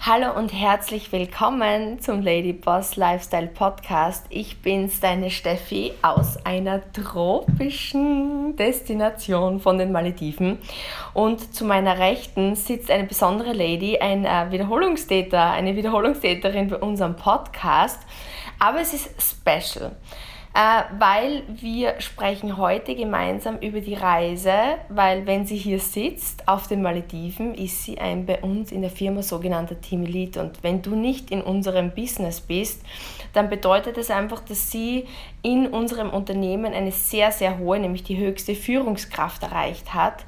Hallo und herzlich willkommen zum Lady Boss Lifestyle Podcast. Ich bin's, deine Steffi aus einer tropischen Destination von den Malediven. Und zu meiner Rechten sitzt eine besondere Lady, ein äh, Wiederholungstäter, eine Wiederholungstäterin bei unserem Podcast. Aber es ist special weil wir sprechen heute gemeinsam über die Reise, weil wenn sie hier sitzt auf den Malediven, ist sie ein bei uns in der Firma sogenannter Team Elite. Und wenn du nicht in unserem Business bist, dann bedeutet das einfach, dass sie in unserem Unternehmen eine sehr, sehr hohe, nämlich die höchste Führungskraft erreicht hat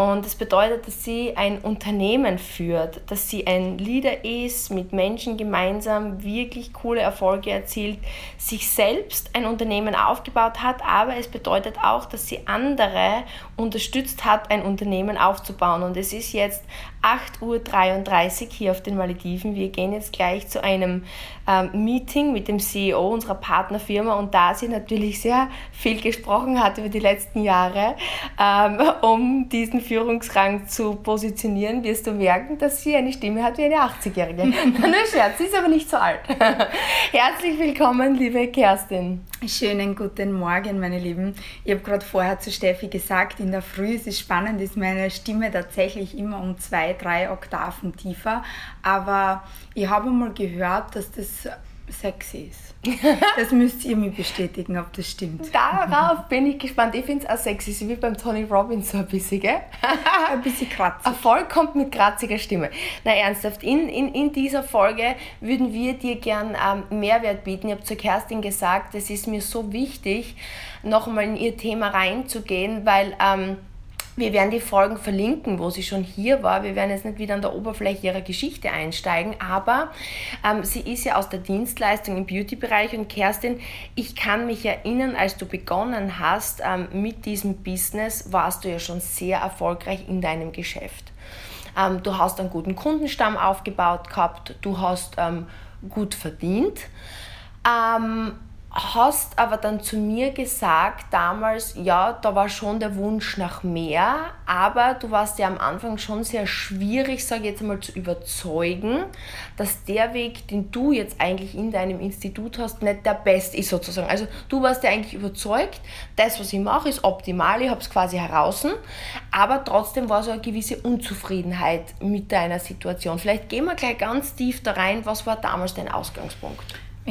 und das bedeutet, dass sie ein Unternehmen führt, dass sie ein Leader ist, mit Menschen gemeinsam wirklich coole Erfolge erzielt, sich selbst ein Unternehmen aufgebaut hat, aber es bedeutet auch, dass sie andere unterstützt hat, ein Unternehmen aufzubauen. Und es ist jetzt 8.33 Uhr hier auf den Malediven. Wir gehen jetzt gleich zu einem ähm, Meeting mit dem CEO unserer Partnerfirma und da sie natürlich sehr viel gesprochen hat über die letzten Jahre, ähm, um diesen Führungsrang zu positionieren, wirst du merken, dass sie eine Stimme hat wie eine 80-Jährige. Nur Scherz, sie ist aber nicht so alt. Herzlich willkommen, liebe Kerstin. Schönen guten Morgen, meine Lieben. Ich habe gerade vorher zu Steffi gesagt, in der Früh ist es spannend, ist meine Stimme tatsächlich immer um zwei, drei Oktaven tiefer. Aber ich habe mal gehört, dass das sexy ist. Das müsst ihr mir bestätigen, ob das stimmt. Darauf bin ich gespannt. Ich finde es auch sexy, so wie beim Tony Robbins so ein bisschen, gell? ein bisschen kratzig. Erfolg kommt mit kratziger Stimme. Na ernsthaft, in, in, in dieser Folge würden wir dir gern ähm, Mehrwert bieten. Ich habe zu Kerstin gesagt, es ist mir so wichtig, nochmal in ihr Thema reinzugehen, weil... Ähm, wir werden die Folgen verlinken, wo sie schon hier war. Wir werden jetzt nicht wieder an der Oberfläche ihrer Geschichte einsteigen, aber ähm, sie ist ja aus der Dienstleistung im Beauty-Bereich und Kerstin, ich kann mich erinnern, als du begonnen hast ähm, mit diesem Business, warst du ja schon sehr erfolgreich in deinem Geschäft. Ähm, du hast einen guten Kundenstamm aufgebaut gehabt, du hast ähm, gut verdient. Ähm, hast aber dann zu mir gesagt damals, ja, da war schon der Wunsch nach mehr, aber du warst ja am Anfang schon sehr schwierig, sage ich jetzt einmal, zu überzeugen, dass der Weg, den du jetzt eigentlich in deinem Institut hast, nicht der beste ist sozusagen. Also du warst ja eigentlich überzeugt, das, was ich mache, ist optimal, ich habe es quasi heraus, aber trotzdem war so eine gewisse Unzufriedenheit mit deiner Situation. Vielleicht gehen wir gleich ganz tief da rein, was war damals dein Ausgangspunkt?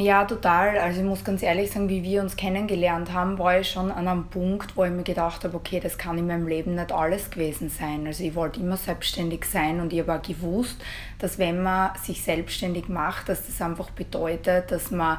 Ja, total. Also ich muss ganz ehrlich sagen, wie wir uns kennengelernt haben, war ich schon an einem Punkt, wo ich mir gedacht habe, okay, das kann in meinem Leben nicht alles gewesen sein. Also ich wollte immer selbstständig sein und ich habe auch gewusst, dass wenn man sich selbstständig macht, dass das einfach bedeutet, dass man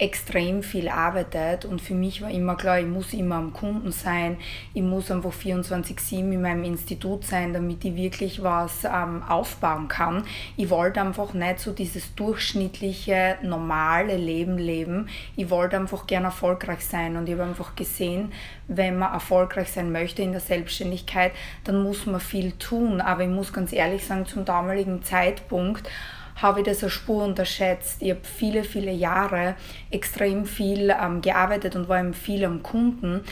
extrem viel arbeitet und für mich war immer klar, ich muss immer am Kunden sein, ich muss einfach 24-7 in meinem Institut sein, damit ich wirklich was ähm, aufbauen kann. Ich wollte einfach nicht so dieses durchschnittliche, normale Leben leben. Ich wollte einfach gerne erfolgreich sein und ich habe einfach gesehen, wenn man erfolgreich sein möchte in der Selbstständigkeit, dann muss man viel tun. Aber ich muss ganz ehrlich sagen, zum damaligen Zeitpunkt habe ich das eine Spur unterschätzt. Ich habe viele, viele Jahre extrem viel ähm, gearbeitet und war eben viel am Kunden.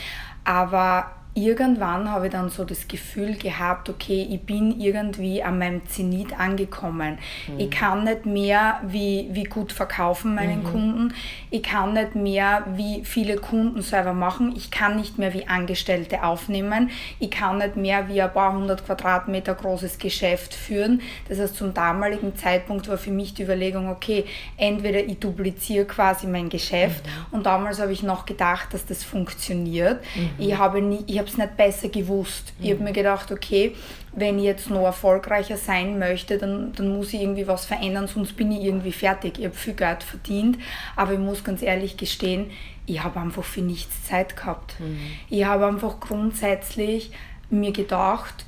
Aber irgendwann habe ich dann so das Gefühl gehabt, okay, ich bin irgendwie an meinem Zenit angekommen. Mhm. Ich kann nicht mehr wie, wie gut verkaufen meinen mhm. Kunden. Ich kann nicht mehr wie viele Kunden selber machen. Ich kann nicht mehr wie Angestellte aufnehmen. Ich kann nicht mehr wie ein paar hundert Quadratmeter großes Geschäft führen. Das heißt, zum damaligen Zeitpunkt war für mich die Überlegung, okay, entweder ich dupliziere quasi mein Geschäft mhm. und damals habe ich noch gedacht, dass das funktioniert. Mhm. Ich habe nie, ich habe es nicht besser gewusst. Mhm. Ich habe mir gedacht, okay, wenn ich jetzt noch erfolgreicher sein möchte, dann, dann muss ich irgendwie was verändern, sonst bin ich irgendwie fertig. Ich habe viel Geld verdient, aber ich muss ganz ehrlich gestehen, ich habe einfach für nichts Zeit gehabt. Mhm. Ich habe einfach grundsätzlich mir gedacht,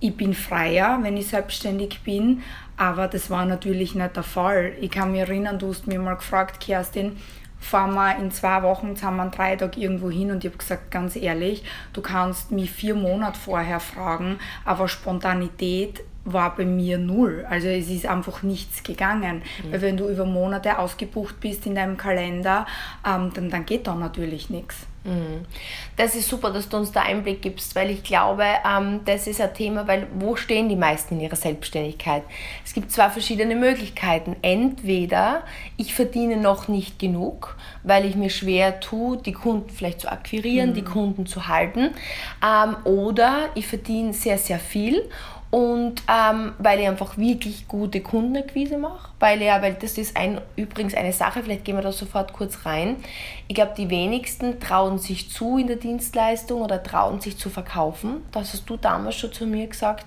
ich bin freier, wenn ich selbstständig bin, aber das war natürlich nicht der Fall. Ich kann mich erinnern, du hast mir mal gefragt, Kerstin, fahren wir in zwei Wochen zusammen drei Tage irgendwo hin und ich habe gesagt, ganz ehrlich, du kannst mich vier Monate vorher fragen, aber Spontanität war bei mir null. Also es ist einfach nichts gegangen. Mhm. Weil wenn du über Monate ausgebucht bist in deinem Kalender, ähm, dann, dann geht da natürlich nichts. Mhm. Das ist super, dass du uns da Einblick gibst, weil ich glaube, ähm, das ist ein Thema, weil wo stehen die meisten in ihrer Selbstständigkeit? Es gibt zwei verschiedene Möglichkeiten. Entweder ich verdiene noch nicht genug, weil ich mir schwer tue, die Kunden vielleicht zu akquirieren, mhm. die Kunden zu halten, ähm, oder ich verdiene sehr, sehr viel und ähm, weil ich einfach wirklich gute Kundenakquise mache, weil ja, weil das ist ein, übrigens eine Sache, vielleicht gehen wir da sofort kurz rein. Ich glaube, die wenigsten trauen sich zu in der Dienstleistung oder trauen sich zu verkaufen. Das hast du damals schon zu mir gesagt.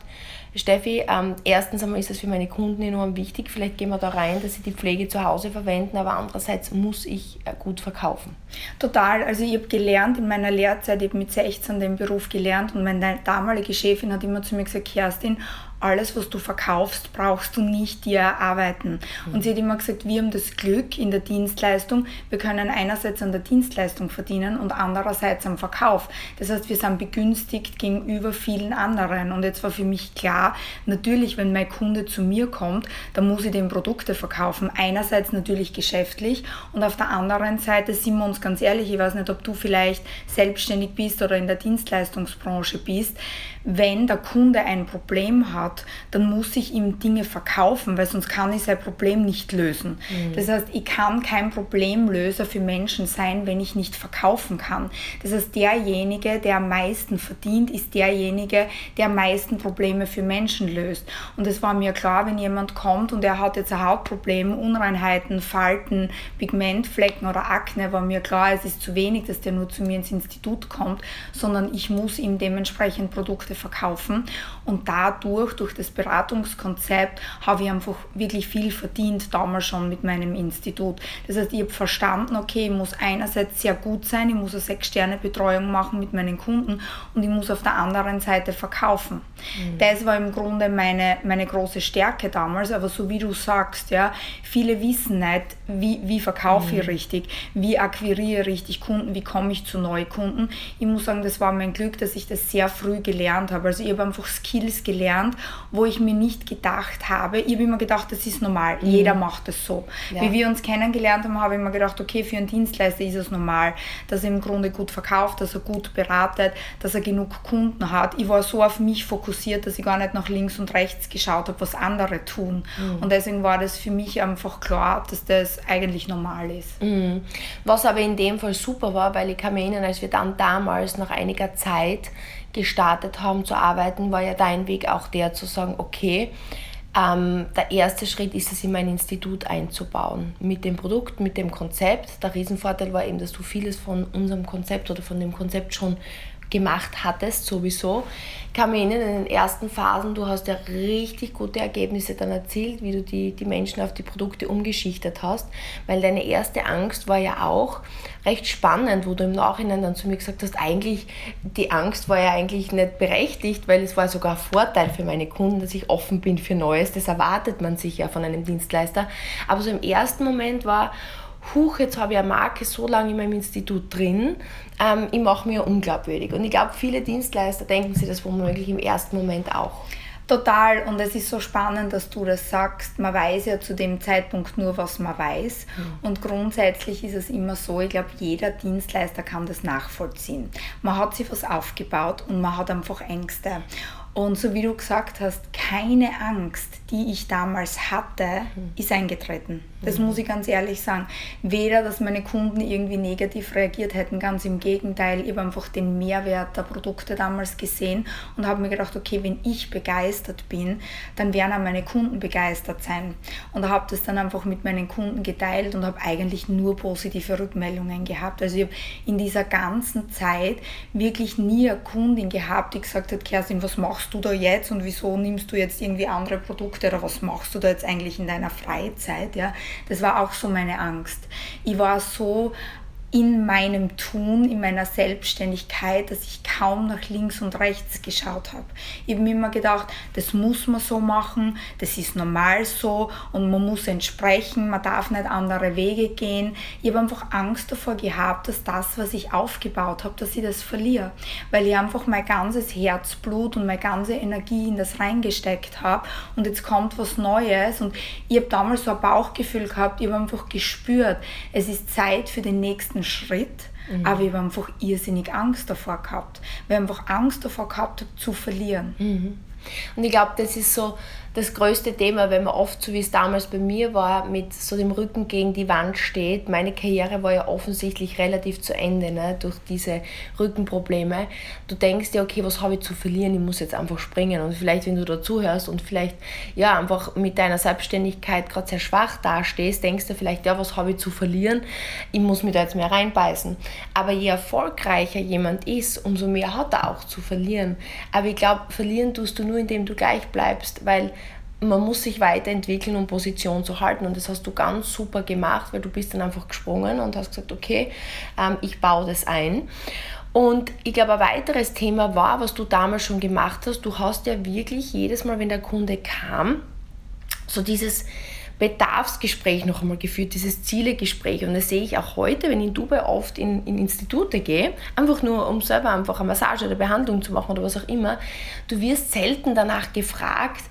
Steffi, ähm, erstens einmal ist es für meine Kunden enorm wichtig, vielleicht gehen wir da rein, dass sie die Pflege zu Hause verwenden, aber andererseits muss ich äh, gut verkaufen. Total, also ich habe gelernt in meiner Lehrzeit, ich habe mit 16 den Beruf gelernt und meine damalige Chefin hat immer zu mir gesagt, Kerstin, alles, was du verkaufst, brauchst du nicht dir erarbeiten. Und sie hat immer gesagt, wir haben das Glück in der Dienstleistung, wir können einerseits an der Dienstleistung verdienen und andererseits am Verkauf. Das heißt, wir sind begünstigt gegenüber vielen anderen. Und jetzt war für mich klar, natürlich, wenn mein Kunde zu mir kommt, dann muss ich dem Produkte verkaufen. Einerseits natürlich geschäftlich und auf der anderen Seite sind wir uns ganz ehrlich, ich weiß nicht, ob du vielleicht selbstständig bist oder in der Dienstleistungsbranche bist, wenn der Kunde ein Problem hat, dann muss ich ihm Dinge verkaufen, weil sonst kann ich sein Problem nicht lösen. Mhm. Das heißt, ich kann kein Problemlöser für Menschen sein, wenn ich nicht verkaufen kann. Das heißt, derjenige, der am meisten verdient, ist derjenige, der am meisten Probleme für Menschen löst. Und es war mir klar, wenn jemand kommt und er hat jetzt ein Hautproblem, Unreinheiten, Falten, Pigmentflecken oder Akne, war mir klar, es ist zu wenig, dass der nur zu mir ins Institut kommt, sondern ich muss ihm dementsprechend Produkte Produkte verkaufen. Und dadurch, durch das Beratungskonzept, habe ich einfach wirklich viel verdient, damals schon mit meinem Institut. Das heißt, ich habe verstanden, okay, ich muss einerseits sehr gut sein, ich muss eine Sechs-Sterne-Betreuung machen mit meinen Kunden und ich muss auf der anderen Seite verkaufen. Mhm. Das war im Grunde meine, meine große Stärke damals, aber so wie du sagst, ja, viele wissen nicht, wie, wie verkaufe mhm. ich richtig, wie akquiriere ich richtig Kunden, wie komme ich zu neuen Kunden. Ich muss sagen, das war mein Glück, dass ich das sehr früh gelernt gelernt habe. Also ich habe einfach Skills gelernt, wo ich mir nicht gedacht habe. Ich habe immer gedacht, das ist normal. Mhm. Jeder macht das so. Ja. Wie wir uns kennengelernt haben, habe ich mir gedacht, okay, für einen Dienstleister ist es normal, dass er im Grunde gut verkauft, dass er gut beratet, dass er genug Kunden hat. Ich war so auf mich fokussiert, dass ich gar nicht nach links und rechts geschaut habe, was andere tun. Mhm. Und deswegen war das für mich einfach klar, dass das eigentlich normal ist. Mhm. Was aber in dem Fall super war, weil ich kann mich erinnern, als wir dann damals nach einiger Zeit gestartet haben zu arbeiten, war ja dein Weg auch der zu sagen, okay, ähm, der erste Schritt ist es, in mein Institut einzubauen. Mit dem Produkt, mit dem Konzept. Der Riesenvorteil war eben, dass du vieles von unserem Konzept oder von dem Konzept schon gemacht hattest, sowieso. Mich erinnern, in den ersten Phasen, du hast ja richtig gute Ergebnisse dann erzielt, wie du die, die Menschen auf die Produkte umgeschichtet hast, weil deine erste Angst war ja auch recht spannend, wo du im Nachhinein dann zu mir gesagt hast, eigentlich, die Angst war ja eigentlich nicht berechtigt, weil es war sogar ein Vorteil für meine Kunden, dass ich offen bin für Neues, das erwartet man sich ja von einem Dienstleister. Aber so im ersten Moment war, huch, jetzt habe ich eine Marke so lange in meinem Institut drin, ähm, ich mache mir unglaubwürdig. Und ich glaube, viele Dienstleister denken sich das womöglich im ersten Moment auch. Total. Und es ist so spannend, dass du das sagst. Man weiß ja zu dem Zeitpunkt nur, was man weiß. Mhm. Und grundsätzlich ist es immer so, ich glaube, jeder Dienstleister kann das nachvollziehen. Man hat sich was aufgebaut und man hat einfach Ängste. Und so wie du gesagt hast, keine Angst, die ich damals hatte, mhm. ist eingetreten. Das mhm. muss ich ganz ehrlich sagen. Weder, dass meine Kunden irgendwie negativ reagiert hätten, ganz im Gegenteil. Ich habe einfach den Mehrwert der Produkte damals gesehen und habe mir gedacht, okay, wenn ich begeistert bin, dann werden auch meine Kunden begeistert sein. Und habe das dann einfach mit meinen Kunden geteilt und habe eigentlich nur positive Rückmeldungen gehabt. Also ich habe in dieser ganzen Zeit wirklich nie eine Kundin gehabt, die gesagt hat, Kerstin, was machst machst du da jetzt und wieso nimmst du jetzt irgendwie andere Produkte oder was machst du da jetzt eigentlich in deiner Freizeit? Ja? Das war auch so meine Angst. Ich war so in meinem Tun, in meiner Selbstständigkeit, dass ich kaum nach links und rechts geschaut habe. Ich habe mir immer gedacht, das muss man so machen, das ist normal so und man muss entsprechen, man darf nicht andere Wege gehen. Ich habe einfach Angst davor gehabt, dass das, was ich aufgebaut habe, dass ich das verliere, weil ich einfach mein ganzes Herzblut und meine ganze Energie in das reingesteckt habe und jetzt kommt was Neues und ich habe damals so ein Bauchgefühl gehabt, ich habe einfach gespürt, es ist Zeit für den nächsten Schritt. Mhm. Aber ich habe einfach irrsinnig Angst davor gehabt. Wir haben einfach Angst davor gehabt, zu verlieren. Mhm. Und ich glaube, das ist so das größte Thema, wenn man oft, so wie es damals bei mir war, mit so dem Rücken gegen die Wand steht. Meine Karriere war ja offensichtlich relativ zu Ende ne, durch diese Rückenprobleme. Du denkst dir, okay, was habe ich zu verlieren? Ich muss jetzt einfach springen. Und vielleicht, wenn du dazuhörst und vielleicht ja einfach mit deiner Selbstständigkeit gerade sehr schwach dastehst, denkst du vielleicht, ja, was habe ich zu verlieren? Ich muss mich da jetzt mehr reinbeißen. Aber je erfolgreicher jemand ist, umso mehr hat er auch zu verlieren. Aber ich glaube, verlieren tust du nur, indem du gleich bleibst, weil man muss sich weiterentwickeln, um Position zu halten. Und das hast du ganz super gemacht, weil du bist dann einfach gesprungen und hast gesagt, okay, ähm, ich baue das ein. Und ich glaube, ein weiteres Thema war, was du damals schon gemacht hast, du hast ja wirklich jedes Mal, wenn der Kunde kam, so dieses Bedarfsgespräch noch einmal geführt, dieses Zielegespräch. Und das sehe ich auch heute, wenn ich in Dubai oft in, in Institute gehe, einfach nur um selber einfach eine Massage oder Behandlung zu machen oder was auch immer. Du wirst selten danach gefragt,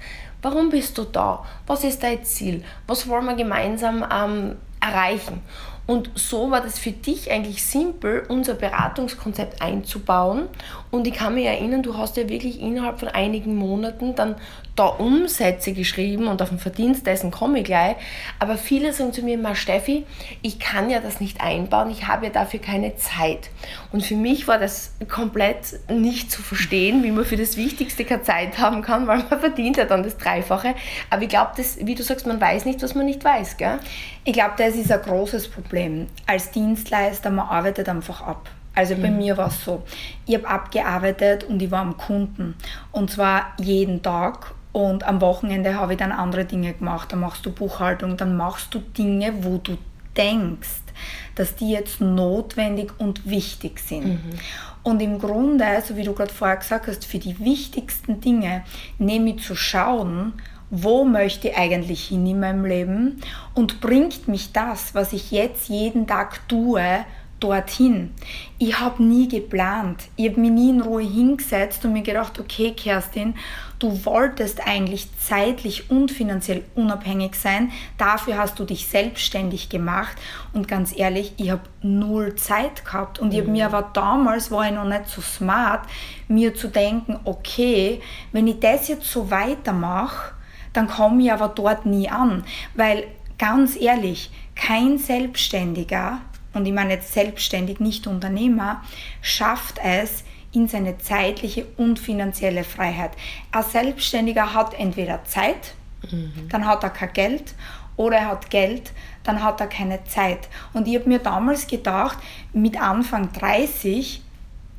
Warum bist du da? Was ist dein Ziel? Was wollen wir gemeinsam ähm, erreichen? Und so war das für dich eigentlich simpel, unser Beratungskonzept einzubauen. Und ich kann mich erinnern, du hast ja wirklich innerhalb von einigen Monaten dann da Umsätze geschrieben und auf den Verdienst dessen komme ich gleich. Aber viele sagen zu mir immer, Steffi, ich kann ja das nicht einbauen, ich habe ja dafür keine Zeit. Und für mich war das komplett nicht zu verstehen, wie man für das Wichtigste keine Zeit haben kann, weil man verdient ja dann das Dreifache. Aber ich glaube, wie du sagst, man weiß nicht, was man nicht weiß. Gell? Ich glaube, das ist ein großes Problem. Als Dienstleister, man arbeitet einfach ab. Also bei mhm. mir war es so, ich habe abgearbeitet und ich war am Kunden. Und zwar jeden Tag. Und am Wochenende habe ich dann andere Dinge gemacht. Dann machst du Buchhaltung, dann machst du Dinge, wo du denkst, dass die jetzt notwendig und wichtig sind. Mhm. Und im Grunde, so wie du gerade vorher gesagt hast, für die wichtigsten Dinge nämlich zu schauen, wo möchte ich eigentlich hin in meinem Leben und bringt mich das, was ich jetzt jeden Tag tue, dorthin. Ich habe nie geplant. Ich habe mich nie in Ruhe hingesetzt und mir gedacht, okay, Kerstin, du wolltest eigentlich zeitlich und finanziell unabhängig sein. Dafür hast du dich selbstständig gemacht. Und ganz ehrlich, ich habe null Zeit gehabt. Und ich habe mir mhm. aber damals, war ich noch nicht so smart, mir zu denken, okay, wenn ich das jetzt so weitermache, dann komme ich aber dort nie an. Weil ganz ehrlich, kein Selbstständiger und ich meine jetzt selbstständig, nicht Unternehmer, schafft es in seine zeitliche und finanzielle Freiheit. Ein Selbstständiger hat entweder Zeit, mhm. dann hat er kein Geld, oder er hat Geld, dann hat er keine Zeit. Und ich habe mir damals gedacht, mit Anfang 30,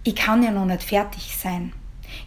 ich kann ja noch nicht fertig sein.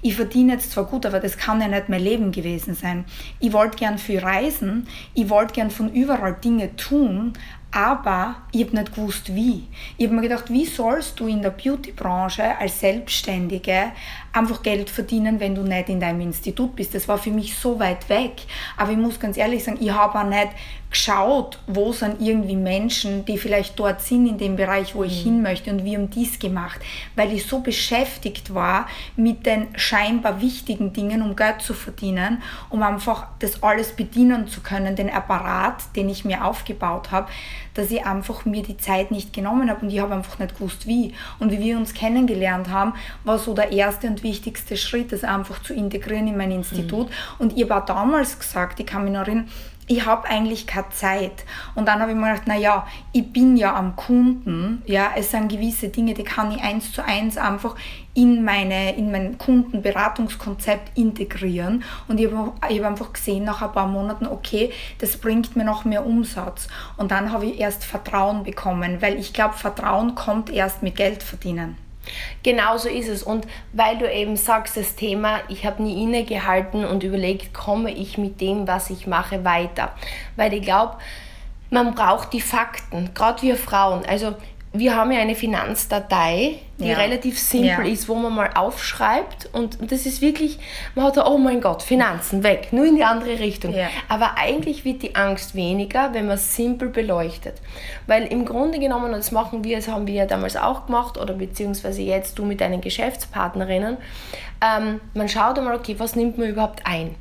Ich verdiene jetzt zwar gut, aber das kann ja nicht mein Leben gewesen sein. Ich wollte gern viel reisen, ich wollte gern von überall Dinge tun, aber ich habe nicht gewusst, wie. Ich habe mir gedacht, wie sollst du in der Beauty-Branche als Selbstständige einfach Geld verdienen, wenn du nicht in deinem Institut bist? Das war für mich so weit weg. Aber ich muss ganz ehrlich sagen, ich habe auch nicht geschaut, wo sind irgendwie Menschen, die vielleicht dort sind in dem Bereich, wo ich mhm. hin möchte und wie um dies gemacht, weil ich so beschäftigt war mit den scheinbar wichtigen Dingen, um Geld zu verdienen, um einfach das alles bedienen zu können, den Apparat, den ich mir aufgebaut habe, dass ich einfach mir die Zeit nicht genommen habe und ich habe einfach nicht gewusst, wie. Und wie wir uns kennengelernt haben, war so der erste und wichtigste Schritt, das einfach zu integrieren in mein Institut. Mhm. Und ich war damals gesagt, ich kann mich noch erinnern, ich habe eigentlich keine Zeit. Und dann habe ich mir gedacht, naja, ich bin ja am Kunden, ja, es sind gewisse Dinge, die kann ich eins zu eins einfach in, meine, in mein Kundenberatungskonzept integrieren. Und ich habe hab einfach gesehen nach ein paar Monaten, okay, das bringt mir noch mehr Umsatz. Und dann habe ich erst Vertrauen bekommen, weil ich glaube, Vertrauen kommt erst mit Geld verdienen. Genau so ist es. Und weil du eben sagst, das Thema, ich habe nie innegehalten und überlegt, komme ich mit dem, was ich mache, weiter. Weil ich glaube, man braucht die Fakten, gerade wir Frauen. Also wir haben ja eine Finanzdatei, die Ja. relativ simpel Ja. ist, wo man mal aufschreibt und das ist wirklich, man hat da, oh mein Gott, Finanzen weg, nur in die andere Richtung. Ja. Aber eigentlich wird die Angst weniger, wenn man es simpel beleuchtet. Weil im Grunde genommen, und das machen wir, das haben wir ja damals auch gemacht, oder beziehungsweise jetzt du mit deinen Geschäftspartnerinnen, ähm, man schaut einmal, okay, was nimmt man überhaupt ein?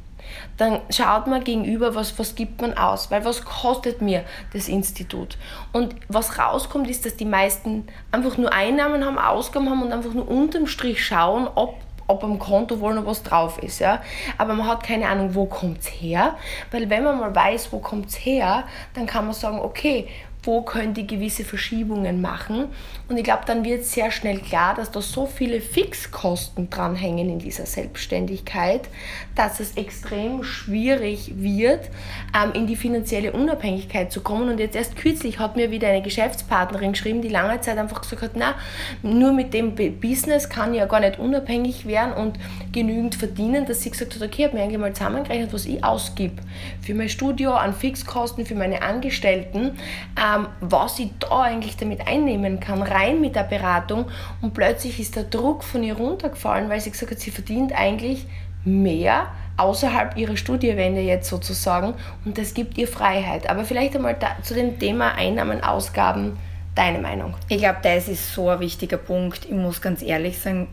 Dann schaut man gegenüber, was, was gibt man aus, weil was kostet mir das Institut? Und was rauskommt, ist, dass die meisten einfach nur Einnahmen haben, Ausgaben haben und einfach nur unterm Strich schauen, ob ob am Konto wohl noch was drauf ist. Ja? Aber man hat keine Ahnung, wo kommt es her. Weil wenn man mal weiß, wo kommt es her, dann kann man sagen, okay, wo könnte ich gewisse Verschiebungen machen. Und ich glaube, dann wird sehr schnell klar, dass da so viele Fixkosten dranhängen in dieser Selbstständigkeit, dass es extrem schwierig wird, ähm, in die finanzielle Unabhängigkeit zu kommen. Und jetzt erst kürzlich hat mir wieder eine Geschäftspartnerin geschrieben, die lange Zeit einfach gesagt hat, na, nur mit dem Business kann ich ja gar nicht unabhängig werden und genügend verdienen, dass sie gesagt hat, okay, ich habe mir eigentlich mal zusammengerechnet, was ich ausgib für mein Studio, an Fixkosten, für meine Angestellten, ähm, was ich da eigentlich damit einnehmen kann, rein mit der Beratung. Und plötzlich ist der Druck von ihr runtergefallen, weil sie gesagt hat, sie verdient eigentlich mehr außerhalb ihrer Studiewände jetzt sozusagen und das gibt ihr Freiheit. Aber vielleicht einmal da, zu dem Thema Einnahmen, Ausgaben, deine Meinung. Ich glaube, das ist so ein wichtiger Punkt. Ich muss ganz ehrlich sagen,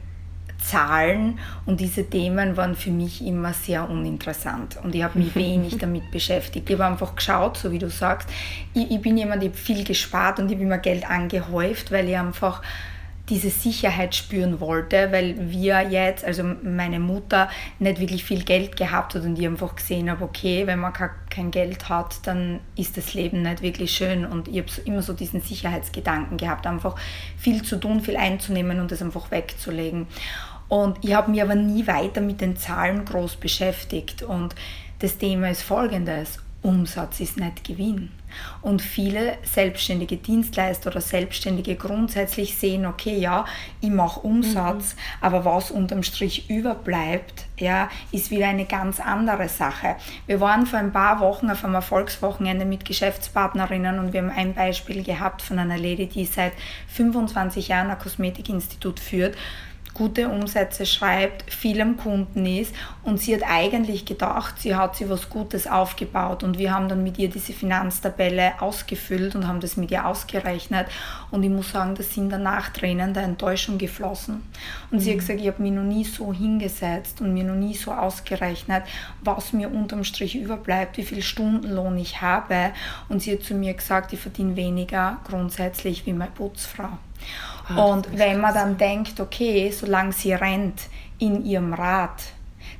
Zahlen und diese Themen waren für mich immer sehr uninteressant und ich habe mich wenig damit beschäftigt. Ich habe einfach geschaut, so wie du sagst. Ich, ich bin jemand, ich habe viel gespart und ich habe immer Geld angehäuft, weil ich einfach diese Sicherheit spüren wollte, weil wir jetzt, also meine Mutter, nicht wirklich viel Geld gehabt hat und ich einfach gesehen habe, okay, wenn man ke- kein Geld hat, dann ist das Leben nicht wirklich schön und ich habe immer so diesen Sicherheitsgedanken gehabt, einfach viel zu tun, viel einzunehmen und das einfach wegzulegen. Und ich habe mich aber nie weiter mit den Zahlen groß beschäftigt und das Thema ist folgendes. Umsatz ist nicht Gewinn. Und viele selbstständige Dienstleister oder Selbstständige grundsätzlich sehen, okay, ja, ich mache Umsatz, aber was unterm Strich überbleibt, ja, ist wieder eine ganz andere Sache. Wir waren vor ein paar Wochen auf einem Erfolgswochenende mit Geschäftspartnerinnen und wir haben ein Beispiel gehabt von einer Lady, die seit 25 Jahren ein Kosmetikinstitut führt gute Umsätze schreibt, viel am Kunden ist und sie hat eigentlich gedacht, sie hat sich was Gutes aufgebaut und wir haben dann mit ihr diese Finanztabelle ausgefüllt und haben das mit ihr ausgerechnet und ich muss sagen, da sind danach Tränen der Enttäuschung geflossen. Und sie hat gesagt, ich habe mich noch nie so hingesetzt und mir noch nie so ausgerechnet, was mir unterm Strich überbleibt, wie viel Stundenlohn ich habe. Und sie hat zu mir gesagt, ich verdiene weniger grundsätzlich wie meine Putzfrau. Und wenn man dann denkt, okay, solange sie rennt in ihrem Rad,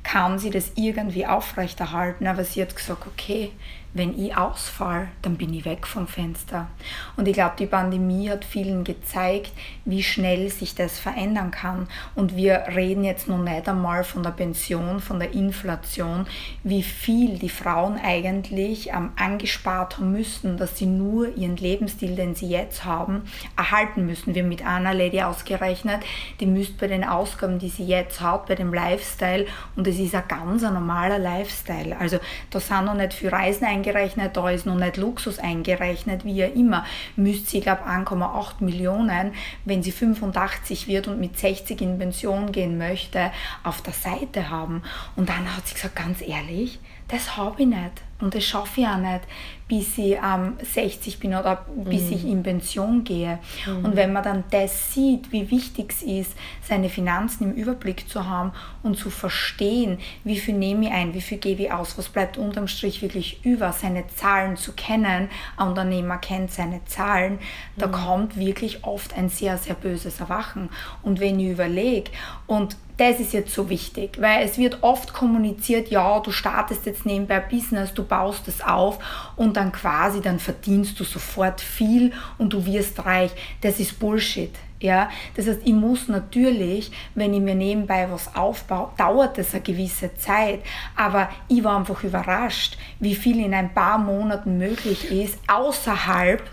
kann sie das irgendwie aufrechterhalten. Aber sie hat gesagt, okay, wenn ich ausfall, dann bin ich weg vom Fenster. Und ich glaube, die Pandemie hat vielen gezeigt, wie schnell sich das verändern kann. Und wir reden jetzt noch nicht einmal von der Pension, von der Inflation, wie viel die Frauen eigentlich ähm, angespart haben müssen, dass sie nur ihren Lebensstil, den sie jetzt haben, erhalten müssen. Wir haben mit einer Lady ausgerechnet, die müsste bei den Ausgaben, die sie jetzt hat, bei dem Lifestyle, und es ist ein ganz normaler Lifestyle. Also da sind noch nicht für Reisen eingerechnet, da ist noch nicht Luxus eingerechnet, wie ja immer, müsste sie, glaube 1,8 Millionen, wenn sie 85 wird und mit 60 in Pension gehen möchte, auf der Seite haben. Und dann hat sie gesagt, ganz ehrlich, das habe ich nicht und das schaffe ich auch nicht, bis ich ähm, 60 bin oder bis ich in Pension gehe. Und wenn man dann das sieht, wie wichtig es ist, seine Finanzen im Überblick zu haben und zu verstehen, wie viel nehme ich ein, wie viel gebe ich aus, was bleibt unterm Strich wirklich über, seine Zahlen zu kennen, ein Unternehmer kennt seine Zahlen, da kommt wirklich oft ein sehr, sehr böses Erwachen. Und wenn ich überlege, und das ist jetzt so wichtig, weil es wird oft kommuniziert, ja, du startest jetzt nebenbei ein Business, du baust es auf und dann quasi, dann verdienst du sofort viel und du wirst reich. Das ist Bullshit. Ja, das heißt, ich muss natürlich, wenn ich mir nebenbei was aufbaue, dauert das eine gewisse Zeit. Aber ich war einfach überrascht, wie viel in ein paar Monaten möglich ist, außerhalb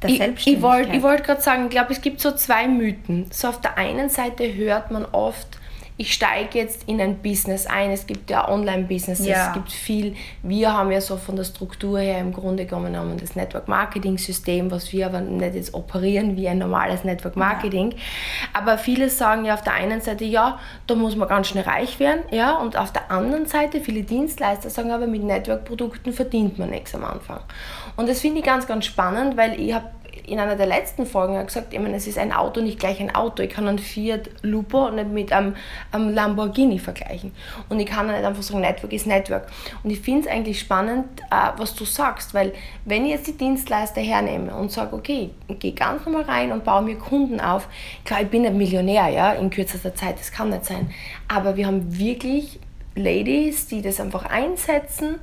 der Ich, ich wollte wollt gerade sagen, ich glaube, es gibt so zwei Mythen. So auf der einen Seite hört man oft, ich steige jetzt in ein Business ein. Es gibt ja Online-Businesses, ja. es gibt viel. Wir haben ja so von der Struktur her im Grunde genommen das Network-Marketing-System, was wir aber nicht jetzt operieren wie ein normales Network-Marketing. Ja. Aber viele sagen ja auf der einen Seite, ja, da muss man ganz schnell reich werden, ja, und auf der anderen Seite, viele Dienstleister sagen aber, mit Network-Produkten verdient man nichts am Anfang. Und das finde ich ganz, ganz spannend, weil ich habe in einer der letzten Folgen gesagt, ich meine, es ist ein Auto nicht gleich ein Auto. Ich kann einen Fiat Lupo nicht mit einem, einem Lamborghini vergleichen. Und ich kann nicht einfach sagen, Network ist Network. Und ich finde es eigentlich spannend, äh, was du sagst, weil wenn ich jetzt die Dienstleister hernehme und sage, okay, ich gehe ganz normal rein und baue mir Kunden auf, klar, ich bin ein Millionär, ja, in kürzester Zeit, das kann nicht sein. Aber wir haben wirklich Ladies, die das einfach einsetzen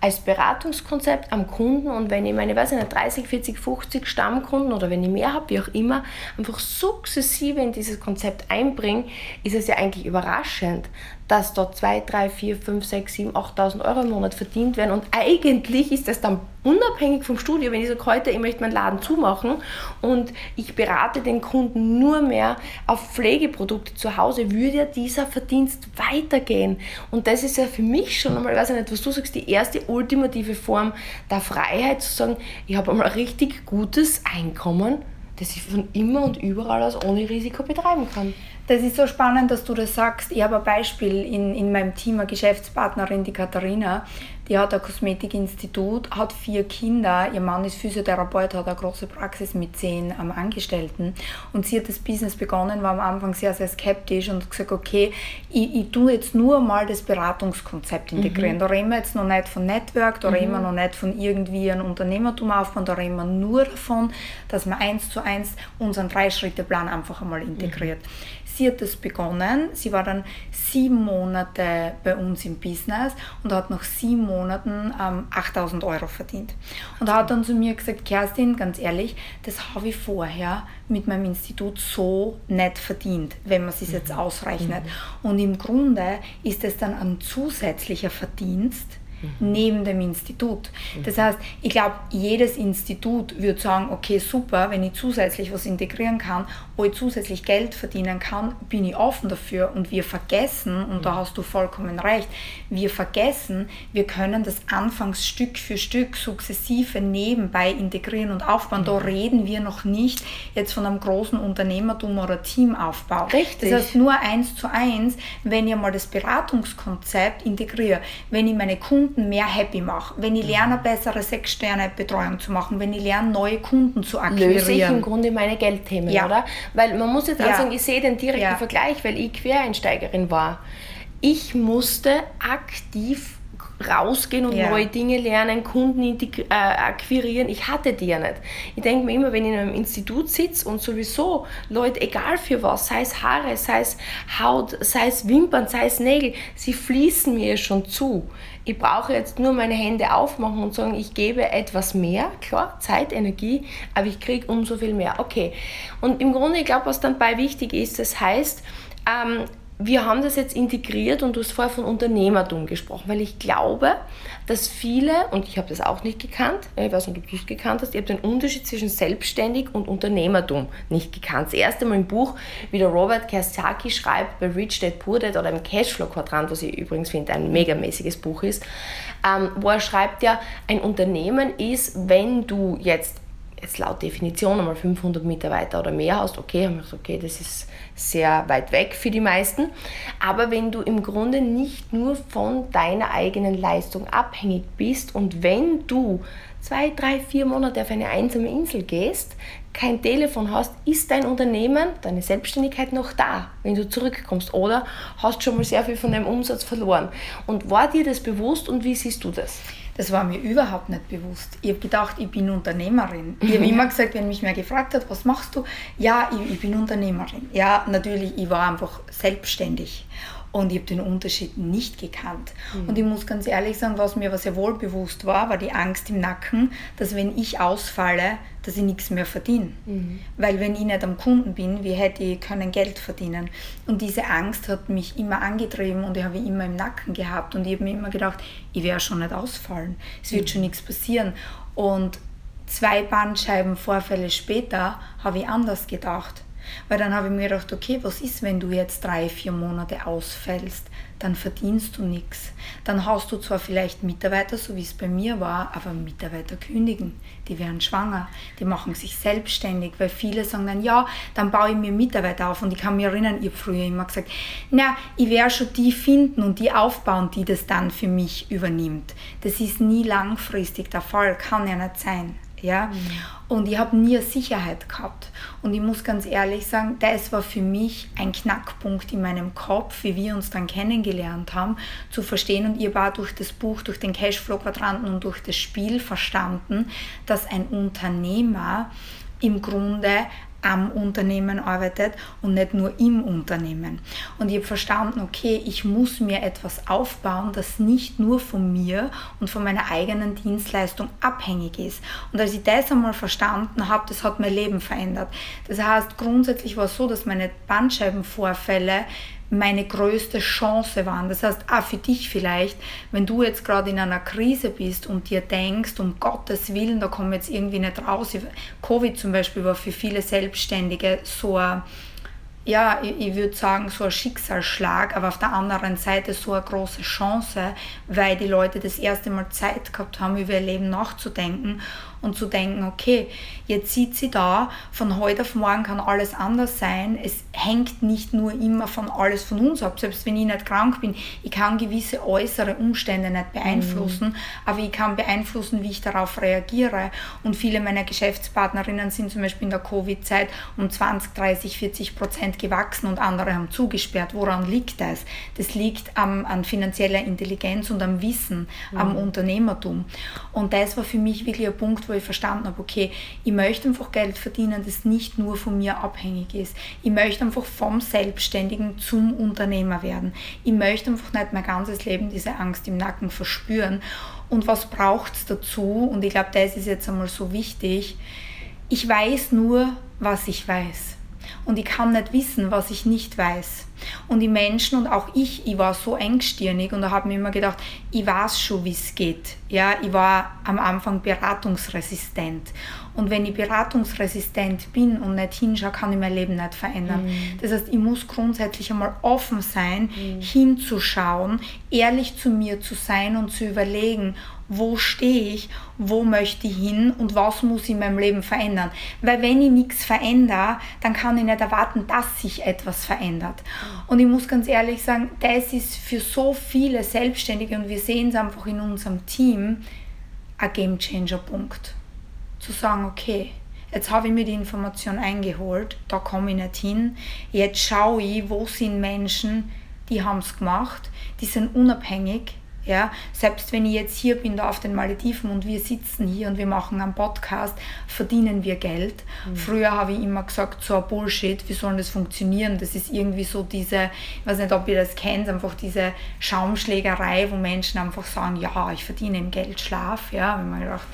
als Beratungskonzept am Kunden. Und wenn ich meine, weiß ich nicht, 30, 40, 50 Stammkunden oder wenn ich mehr habe, wie auch immer, einfach sukzessive in dieses Konzept einbringe, ist es ja eigentlich überraschend, dass dort 2, 3, 4, 5, 6, 7, 8.000 Euro im Monat verdient werden. Und eigentlich ist das dann unabhängig vom Studio, wenn ich sage, heute, ich möchte meinen Laden zumachen und ich berate den Kunden nur mehr auf Pflegeprodukte zu Hause, würde ja dieser Verdienst weitergehen. Und das ist ja für mich schon einmal, ich weiß nicht, was du sagst, die erste ultimative Form der Freiheit, zu sagen, ich habe einmal ein richtig gutes Einkommen, das ich von immer und überall aus ohne Risiko betreiben kann. Das ist so spannend, dass du das sagst. Ich habe ein Beispiel in, in meinem Team, eine Geschäftspartnerin, die Katharina, die hat ein Kosmetikinstitut, hat vier Kinder. Ihr Mann ist Physiotherapeut, hat eine große Praxis mit zehn ähm, Angestellten. Und sie hat das Business begonnen, war am Anfang sehr, sehr skeptisch und hat gesagt, okay, ich, ich tue jetzt nur mal das Beratungskonzept integrieren. Mhm. Da reden wir jetzt noch nicht von Network, da mhm. reden wir noch nicht von irgendwie einem Unternehmertum aufbauen, da reden wir nur davon, dass man eins zu eins unseren Drei-Schritte-Plan einfach einmal integriert. Mhm. Sie hat das begonnen. Sie war dann sieben Monate bei uns im Business und hat nach sieben Monaten ähm, 8000 Euro verdient. Und hat dann zu mir gesagt, Kerstin, ganz ehrlich, das habe ich vorher mit meinem Institut so nicht verdient, wenn man es mhm. jetzt ausrechnet. Mhm. Und im Grunde ist es dann ein zusätzlicher Verdienst, mhm. neben dem Institut. Mhm. Das heißt, ich glaube, jedes Institut würde sagen, okay, super, wenn ich zusätzlich was integrieren kann, wo ich zusätzlich Geld verdienen kann, bin ich offen dafür. Und wir vergessen, und da mhm. hast du vollkommen recht, wir vergessen, wir können das anfangs Stück für Stück sukzessive nebenbei integrieren und aufbauen. Da mhm. reden wir noch nicht jetzt von einem großen Unternehmertum oder Teamaufbau. Richtig. Das heißt, nur eins zu eins, wenn ich mal das Beratungskonzept integriere, wenn ich meine Kunden Kunden mehr happy mache, wenn ich lerne, bessere Sechs-Sterne-Betreuung zu machen, wenn ich lerne, neue Kunden zu akquirieren. Löse ich im Grunde meine Geldthemen, ja. oder? Weil man muss jetzt auch ja. sagen, ich sehe den direkten ja. Vergleich, weil ich Quereinsteigerin war. Ich musste aktiv rausgehen und ja. neue Dinge lernen, Kunden äh, akquirieren. Ich hatte die ja nicht. Ich denke mir immer, wenn ich in einem Institut sitze und sowieso Leute, egal für was, sei es Haare, sei es Haut, sei es Wimpern, sei es Nägel, sie fließen mir schon zu. Ich brauche jetzt nur meine Hände aufmachen und sagen, ich gebe etwas mehr, klar, Zeit, Energie, aber ich kriege umso viel mehr. Okay. Und im Grunde, ich glaube, was dann bei wichtig ist, das heißt, ähm, wir haben das jetzt integriert und du hast vorher von Unternehmertum gesprochen, weil ich glaube, dass viele, und ich habe das auch nicht gekannt, ich weiß nicht, ob du es gekannt hast, ich habe den Unterschied zwischen selbstständig und Unternehmertum nicht gekannt. Das erste Mal im Buch, wie der Robert Kiyosaki schreibt, bei Rich Dad Poor Dad oder im Cashflow-Quadrant, was ich übrigens finde, ein megamäßiges Buch ist, ähm, wo er schreibt ja, ein Unternehmen ist, wenn du jetzt jetzt laut Definition einmal 500 Mitarbeiter oder mehr hast, okay, haben wir gesagt, okay, das ist sehr weit weg für die meisten. Aber wenn du im Grunde nicht nur von deiner eigenen Leistung abhängig bist und wenn du zwei, drei, vier Monate auf eine einsame Insel gehst, kein Telefon hast, ist dein Unternehmen, deine Selbstständigkeit noch da, wenn du zurückkommst oder hast schon mal sehr viel von deinem Umsatz verloren. Und war dir das bewusst und wie siehst du das? Das war mir überhaupt nicht bewusst. Ich habe gedacht, ich bin Unternehmerin. Ich habe immer gesagt, wenn mich mehr gefragt hat, was machst du? Ja, ich, ich bin Unternehmerin. Ja, natürlich, ich war einfach selbstständig. Und ich habe den Unterschied nicht gekannt. Mhm. Und ich muss ganz ehrlich sagen, was mir aber sehr wohl bewusst war, war die Angst im Nacken, dass wenn ich ausfalle, dass ich nichts mehr verdiene. Mhm. Weil wenn ich nicht am Kunden bin, wie hätte ich können Geld verdienen? Und diese Angst hat mich immer angetrieben und ich habe immer im Nacken gehabt. Und ich habe mir immer gedacht, ich werde schon nicht ausfallen. Es wird mhm. schon nichts passieren. Und zwei Bandscheibenvorfälle später habe ich anders gedacht Weil dann habe ich mir gedacht, okay, was ist, wenn du jetzt drei, vier Monate ausfällst? Dann verdienst du nichts. Dann hast du zwar vielleicht Mitarbeiter, so wie es bei mir war, aber Mitarbeiter kündigen. Die werden schwanger, die machen sich selbstständig, weil viele sagen dann, ja, dann baue ich mir Mitarbeiter auf. Und ich kann mich erinnern, ich habe früher immer gesagt, na, ich werde schon die finden und die aufbauen, die das dann für mich übernimmt. Das ist nie langfristig der Fall, kann ja nicht sein. Ja? Mhm. Und ich habe nie Sicherheit gehabt. Und ich muss ganz ehrlich sagen, das war für mich ein Knackpunkt in meinem Kopf, wie wir uns dann kennengelernt haben, zu verstehen. Und ihr war durch das Buch, durch den Cashflow-Quadranten und durch das Spiel verstanden, dass ein Unternehmer im Grunde am Unternehmen arbeitet und nicht nur im Unternehmen. Und ich habe verstanden, okay, ich muss mir etwas aufbauen, das nicht nur von mir und von meiner eigenen Dienstleistung abhängig ist. Und als ich das einmal verstanden habe, das hat mein Leben verändert. Das heißt, grundsätzlich war es so, dass meine Bandscheibenvorfälle meine größte Chance waren. Das heißt, auch für dich vielleicht, wenn du jetzt gerade in einer Krise bist und dir denkst, um Gottes Willen, da komme jetzt irgendwie nicht raus. Covid zum Beispiel war für viele Selbstständige so ein ja, ich würde sagen, so ein Schicksalsschlag, aber auf der anderen Seite so eine große Chance, weil die Leute das erste Mal Zeit gehabt haben, über ihr Leben nachzudenken und zu denken, okay, jetzt sieht sie da, von heute auf morgen kann alles anders sein. Es hängt nicht nur immer von alles von uns ab. Selbst wenn ich nicht krank bin, ich kann gewisse äußere Umstände nicht beeinflussen, mhm. aber ich kann beeinflussen, wie ich darauf reagiere. Und viele meiner Geschäftspartnerinnen sind zum Beispiel in der Covid-Zeit um 20, 30, 40 Prozent gewachsen und andere haben zugesperrt. Woran liegt das? Das liegt am, an finanzieller Intelligenz und am Wissen, mhm. am Unternehmertum. Und das war für mich wirklich ein Punkt, wo ich verstanden habe, okay, ich möchte einfach Geld verdienen, das nicht nur von mir abhängig ist. Ich möchte einfach vom Selbstständigen zum Unternehmer werden. Ich möchte einfach nicht mein ganzes Leben diese Angst im Nacken verspüren. Und was braucht es dazu? Und ich glaube, das ist jetzt einmal so wichtig. Ich weiß nur, was ich weiß. Und ich kann nicht wissen, was ich nicht weiß. Und die Menschen und auch ich, ich war so engstirnig und da habe mir immer gedacht, ich weiß schon, wie es geht. Ja, ich war am Anfang beratungsresistent. Und wenn ich beratungsresistent bin und nicht hinschaue, kann ich mein Leben nicht verändern. Mhm. Das heißt, ich muss grundsätzlich einmal offen sein, mhm. hinzuschauen, ehrlich zu mir zu sein und zu überlegen, wo stehe ich, wo möchte ich hin und was muss ich in meinem Leben verändern. Weil wenn ich nichts verändere, dann kann ich nicht erwarten, dass sich etwas verändert. Und ich muss ganz ehrlich sagen, das ist für so viele Selbstständige und wir sehen es einfach in unserem Team ein Game Changer Punkt. Zu sagen, okay, jetzt habe ich mir die Information eingeholt, da komme ich nicht hin, jetzt schaue ich, wo sind Menschen, die haben es gemacht, die sind unabhängig, ja, selbst wenn ich jetzt hier bin, da auf den Malediven und wir sitzen hier und wir machen einen Podcast, verdienen wir Geld. Mhm. Früher habe ich immer gesagt, so Bullshit, wie soll das funktionieren? Das ist irgendwie so diese, ich weiß nicht, ob ihr das kennt, einfach diese Schaumschlägerei, wo Menschen einfach sagen, ja, ich verdiene im Geld Schlaf, ja, wenn man gedacht,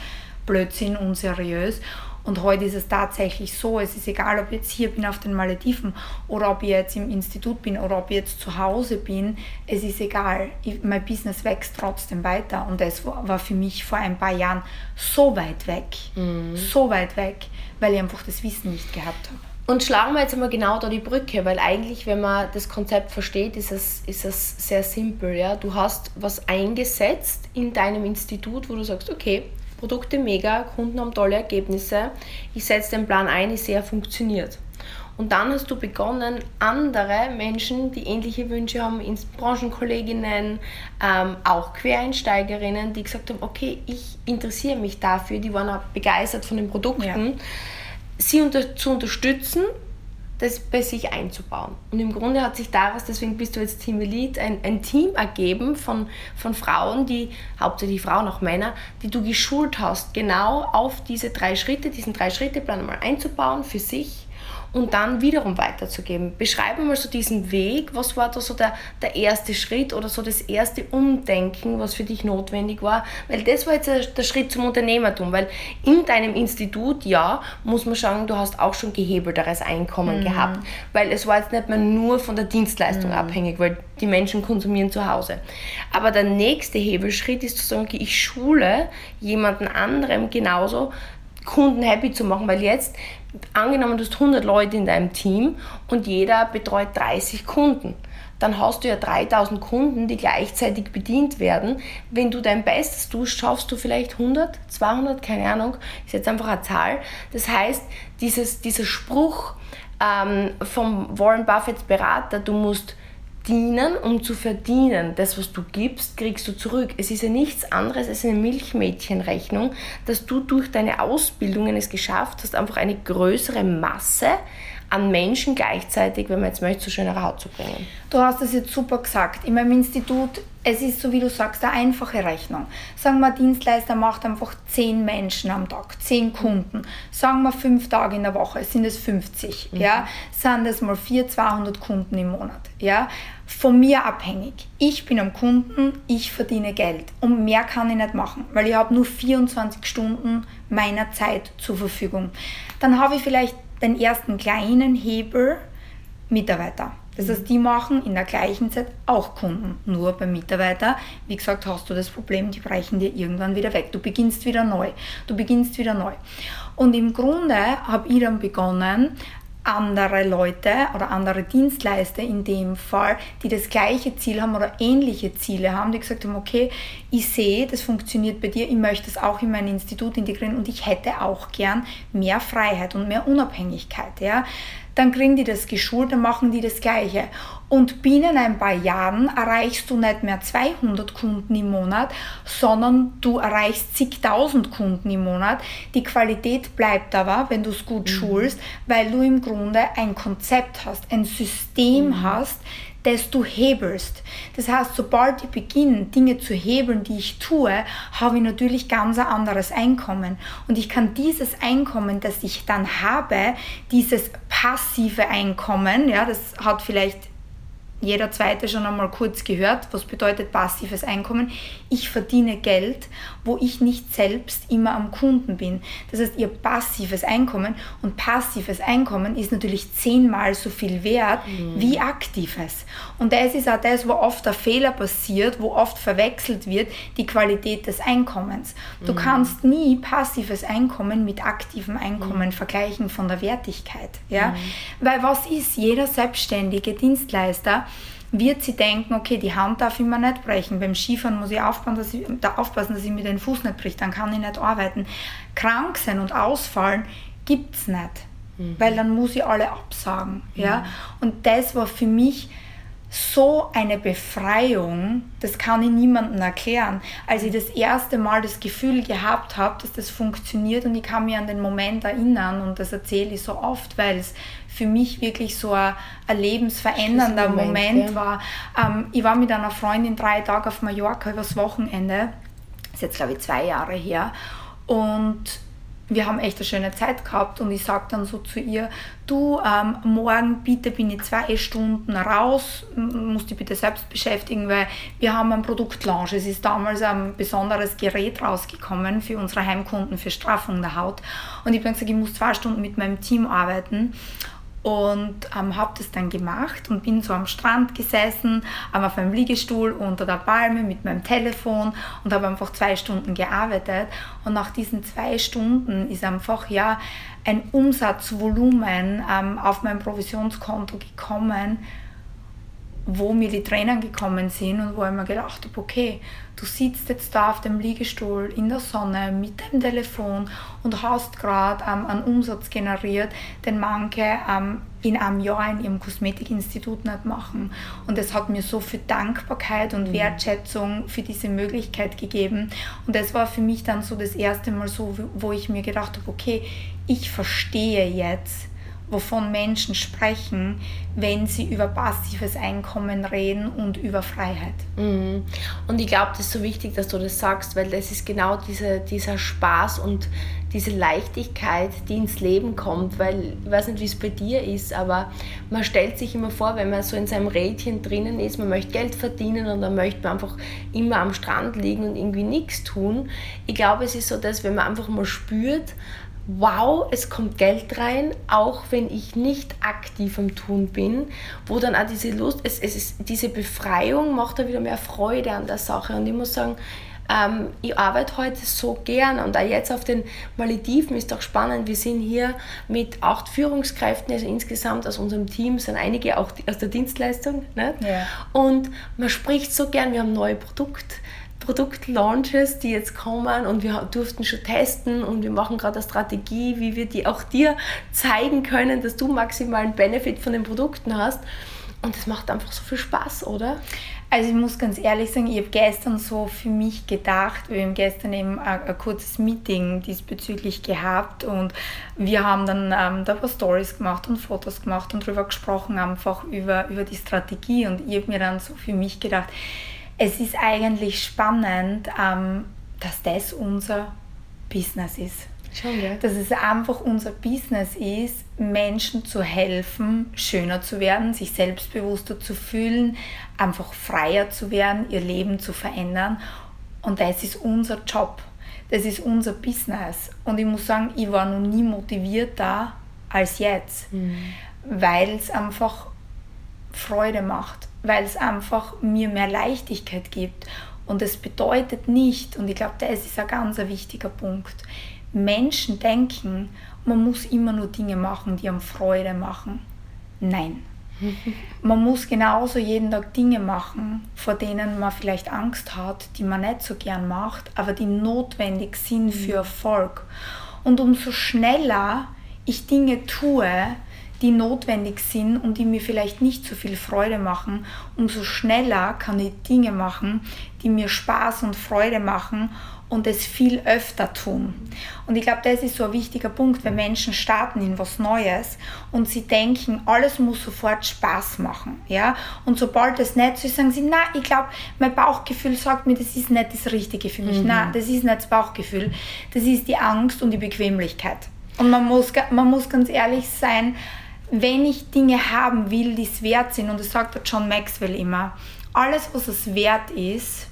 Blödsinn, unseriös. Und heute ist es tatsächlich so, es ist egal, ob ich jetzt hier bin auf den Malediven oder ob ich jetzt im Institut bin oder ob ich jetzt zu Hause bin, es ist egal. Ich, mein Business wächst trotzdem weiter und das war für mich vor ein paar Jahren so weit weg, mhm. so weit weg, weil ich einfach das Wissen nicht gehabt habe. Und schlagen wir jetzt einmal genau da die Brücke, weil eigentlich, wenn man das Konzept versteht, ist es, ist es sehr simpel. Ja? Du hast was eingesetzt in deinem Institut, wo du sagst, okay, Produkte mega, Kunden haben tolle Ergebnisse. Ich setze den Plan ein, ich sehe, er funktioniert. Und dann hast du begonnen, andere Menschen, die ähnliche Wünsche haben, Branchenkolleginnen, ähm, auch Quereinsteigerinnen, die gesagt haben, okay, ich interessiere mich dafür, die waren auch begeistert von den Produkten, ja. sie unter zu unterstützen das bei sich einzubauen. Und im Grunde hat sich daraus, deswegen bist du jetzt Team Elite, ein, ein Team ergeben von, von Frauen, die, hauptsächlich Frauen, auch Männer, die du geschult hast, genau auf diese drei Schritte, diesen drei Schritte Plan mal einzubauen für sich und dann wiederum weiterzugeben. Beschreib mal so diesen Weg. Was war da so der, der erste Schritt oder so das erste Umdenken, was für dich notwendig war? Weil das war jetzt der Schritt zum Unternehmertum, weil in deinem Institut, ja, muss man sagen, du hast auch schon gehebelteres Einkommen mhm. gehabt, weil es war jetzt nicht mehr nur von der Dienstleistung mhm. abhängig, weil die Menschen konsumieren zu Hause. Aber der nächste Hebelschritt ist zu sagen, ich schule jemanden anderem genauso Kunden happy zu machen, weil jetzt, angenommen, du hast 100 Leute in deinem Team und jeder betreut 30 Kunden dann hast du ja 3000 Kunden, die gleichzeitig bedient werden. Wenn du dein Bestes tust, schaffst du vielleicht 100, 200, keine Ahnung, ist jetzt einfach eine Zahl. Das heißt, dieses, dieser Spruch ähm, vom Warren Buffetts Berater, du musst dienen, um zu verdienen. Das, was du gibst, kriegst du zurück. Es ist ja nichts anderes als eine Milchmädchenrechnung, dass du durch deine Ausbildungen es geschafft hast, einfach eine größere Masse an Menschen gleichzeitig, wenn man jetzt möchte, zu schönerer Haut zu bringen. Du hast es jetzt super gesagt. In meinem Institut, es ist so wie du sagst, eine einfache Rechnung. Sagen wir, Dienstleister macht einfach 10 Menschen am Tag, 10 Kunden. Sagen wir 5 Tage in der Woche, sind es 50. Mhm. Ja? Sind das mal 4, 200 Kunden im Monat. Ja? Von mir abhängig. Ich bin am Kunden, ich verdiene Geld. Und mehr kann ich nicht machen, weil ich habe nur 24 Stunden meiner Zeit zur Verfügung. Dann habe ich vielleicht den ersten kleinen Hebel Mitarbeiter. Das heißt, die machen in der gleichen Zeit auch Kunden. Nur beim Mitarbeiter, wie gesagt, hast du das Problem, die brechen dir irgendwann wieder weg. Du beginnst wieder neu. Du beginnst wieder neu. Und im Grunde habe ich dann begonnen, andere Leute oder andere Dienstleister in dem Fall, die das gleiche Ziel haben oder ähnliche Ziele haben, die gesagt haben, okay, ich sehe, das funktioniert bei dir, ich möchte es auch in mein Institut integrieren und ich hätte auch gern mehr Freiheit und mehr Unabhängigkeit. Ja? dann kriegen die das geschult, dann machen die das Gleiche. Und binnen ein paar Jahren erreichst du nicht mehr 200 Kunden im Monat, sondern du erreichst zigtausend Kunden im Monat. Die Qualität bleibt aber, wenn du es gut mhm. schulst, weil du im Grunde ein Konzept hast, ein System mhm. hast, das du hebelst. Das heißt, sobald ich beginne, Dinge zu hebeln, die ich tue, habe ich natürlich ganz ein anderes Einkommen. Und ich kann dieses Einkommen, das ich dann habe, dieses passive Einkommen, ja, das hat vielleicht jeder zweite schon einmal kurz gehört, was bedeutet passives Einkommen. Ich verdiene Geld, wo ich nicht selbst immer am Kunden bin. Das heißt, ihr passives Einkommen und passives Einkommen ist natürlich zehnmal so viel wert mhm. wie aktives. Und das ist auch das, wo oft der Fehler passiert, wo oft verwechselt wird, die Qualität des Einkommens. Du mhm. kannst nie passives Einkommen mit aktivem Einkommen mhm. vergleichen von der Wertigkeit. Ja? Mhm. Weil was ist jeder selbstständige Dienstleister? Wird sie denken, okay, die Hand darf ich mir nicht brechen. Beim Skifahren muss ich aufpassen, dass ich, da aufpassen, dass ich mir den Fuß nicht bricht, dann kann ich nicht arbeiten. Krank sein und ausfallen gibt es nicht, mhm. weil dann muss ich alle absagen. Mhm. Ja? Und das war für mich so eine Befreiung, das kann ich niemandem erklären. Als ich das erste Mal das Gefühl gehabt habe, dass das funktioniert und ich kann mich an den Moment erinnern und das erzähle ich so oft, weil es für mich wirklich so ein, ein lebensverändernder Moment, Moment war. Ähm, ich war mit einer Freundin drei Tage auf Mallorca übers Wochenende, das ist jetzt glaube ich zwei Jahre her und wir haben echt eine schöne Zeit gehabt und ich sage dann so zu ihr, du, ähm, morgen bitte bin ich zwei Stunden raus, musst dich bitte selbst beschäftigen, weil wir haben ein Produktlaunch. Es ist damals ein besonderes Gerät rausgekommen für unsere Heimkunden für Straffung der Haut und ich habe gesagt, ich muss zwei Stunden mit meinem Team arbeiten und ähm, habe das dann gemacht und bin so am Strand gesessen, ähm, auf einem Liegestuhl unter der Palme mit meinem Telefon und habe einfach zwei Stunden gearbeitet. Und nach diesen zwei Stunden ist einfach ja ein Umsatzvolumen ähm, auf mein Provisionskonto gekommen, wo mir die Tränen gekommen sind und wo ich mir gedacht habe, okay, du sitzt jetzt da auf dem Liegestuhl in der Sonne mit deinem Telefon und hast gerade ähm, einen Umsatz generiert, den manche ähm, in einem Jahr in ihrem Kosmetikinstitut nicht machen. Und es hat mir so viel Dankbarkeit und mhm. Wertschätzung für diese Möglichkeit gegeben. Und das war für mich dann so das erste Mal so, wo ich mir gedacht habe, okay, ich verstehe jetzt, wovon Menschen sprechen, wenn sie über passives Einkommen reden und über Freiheit. Mhm. Und ich glaube, das ist so wichtig, dass du das sagst, weil das ist genau diese, dieser Spaß und diese Leichtigkeit, die ins Leben kommt, weil ich weiß nicht, wie es bei dir ist, aber man stellt sich immer vor, wenn man so in seinem Rädchen drinnen ist, man möchte Geld verdienen und dann möchte man einfach immer am Strand liegen und irgendwie nichts tun. Ich glaube, es ist so, dass wenn man einfach mal spürt, wow, es kommt Geld rein, auch wenn ich nicht aktiv am Tun bin, wo dann auch diese Lust, es, es ist, diese Befreiung macht da wieder mehr Freude an der Sache. Und ich muss sagen, ähm, ich arbeite heute so gern und auch jetzt auf den Malediven ist doch spannend. Wir sind hier mit acht Führungskräften, also insgesamt aus unserem Team sind einige auch aus der Dienstleistung. Nicht? Ja. Und man spricht so gern, wir haben neue Produkte. Produktlaunches, die jetzt kommen und wir durften schon testen und wir machen gerade eine Strategie, wie wir die auch dir zeigen können, dass du maximalen Benefit von den Produkten hast. Und das macht einfach so viel Spaß, oder? Also ich muss ganz ehrlich sagen, ich habe gestern so für mich gedacht, wir haben gestern eben ein, ein kurzes Meeting diesbezüglich gehabt und wir haben dann ähm, da ein paar Stories gemacht und Fotos gemacht und darüber gesprochen, einfach über, über die Strategie und ich habe mir dann so für mich gedacht, es ist eigentlich spannend, ähm, dass das unser Business ist. Schon, ja. Dass es einfach unser Business ist, Menschen zu helfen, schöner zu werden, sich selbstbewusster zu fühlen, einfach freier zu werden, ihr Leben zu verändern. Und das ist unser Job. Das ist unser Business. Und ich muss sagen, ich war noch nie motivierter als jetzt, mhm. weil es einfach Freude macht, weil es einfach mir mehr Leichtigkeit gibt. Und es bedeutet nicht, und ich glaube, das ist ein ganz wichtiger Punkt, Menschen denken, man muss immer nur Dinge machen, die einem Freude machen. Nein. Man muss genauso jeden Tag Dinge machen, vor denen man vielleicht Angst hat, die man nicht so gern macht, aber die notwendig sind für Erfolg. Und umso schneller ich Dinge tue, die notwendig sind und die mir vielleicht nicht so viel Freude machen, umso schneller kann ich Dinge machen, die mir Spaß und Freude machen und es viel öfter tun. Und ich glaube, das ist so ein wichtiger Punkt, wenn Menschen starten in was Neues und sie denken, alles muss sofort Spaß machen. Ja? Und sobald das nicht so ist, sagen sie, na, ich glaube, mein Bauchgefühl sagt mir, das ist nicht das Richtige für mich. Mhm. Nein, das ist nicht das Bauchgefühl, das ist die Angst und die Bequemlichkeit. Und man muss, man muss ganz ehrlich sein, wenn ich Dinge haben will, die es wert sind, und das sagt der John Maxwell immer, alles, was es wert ist,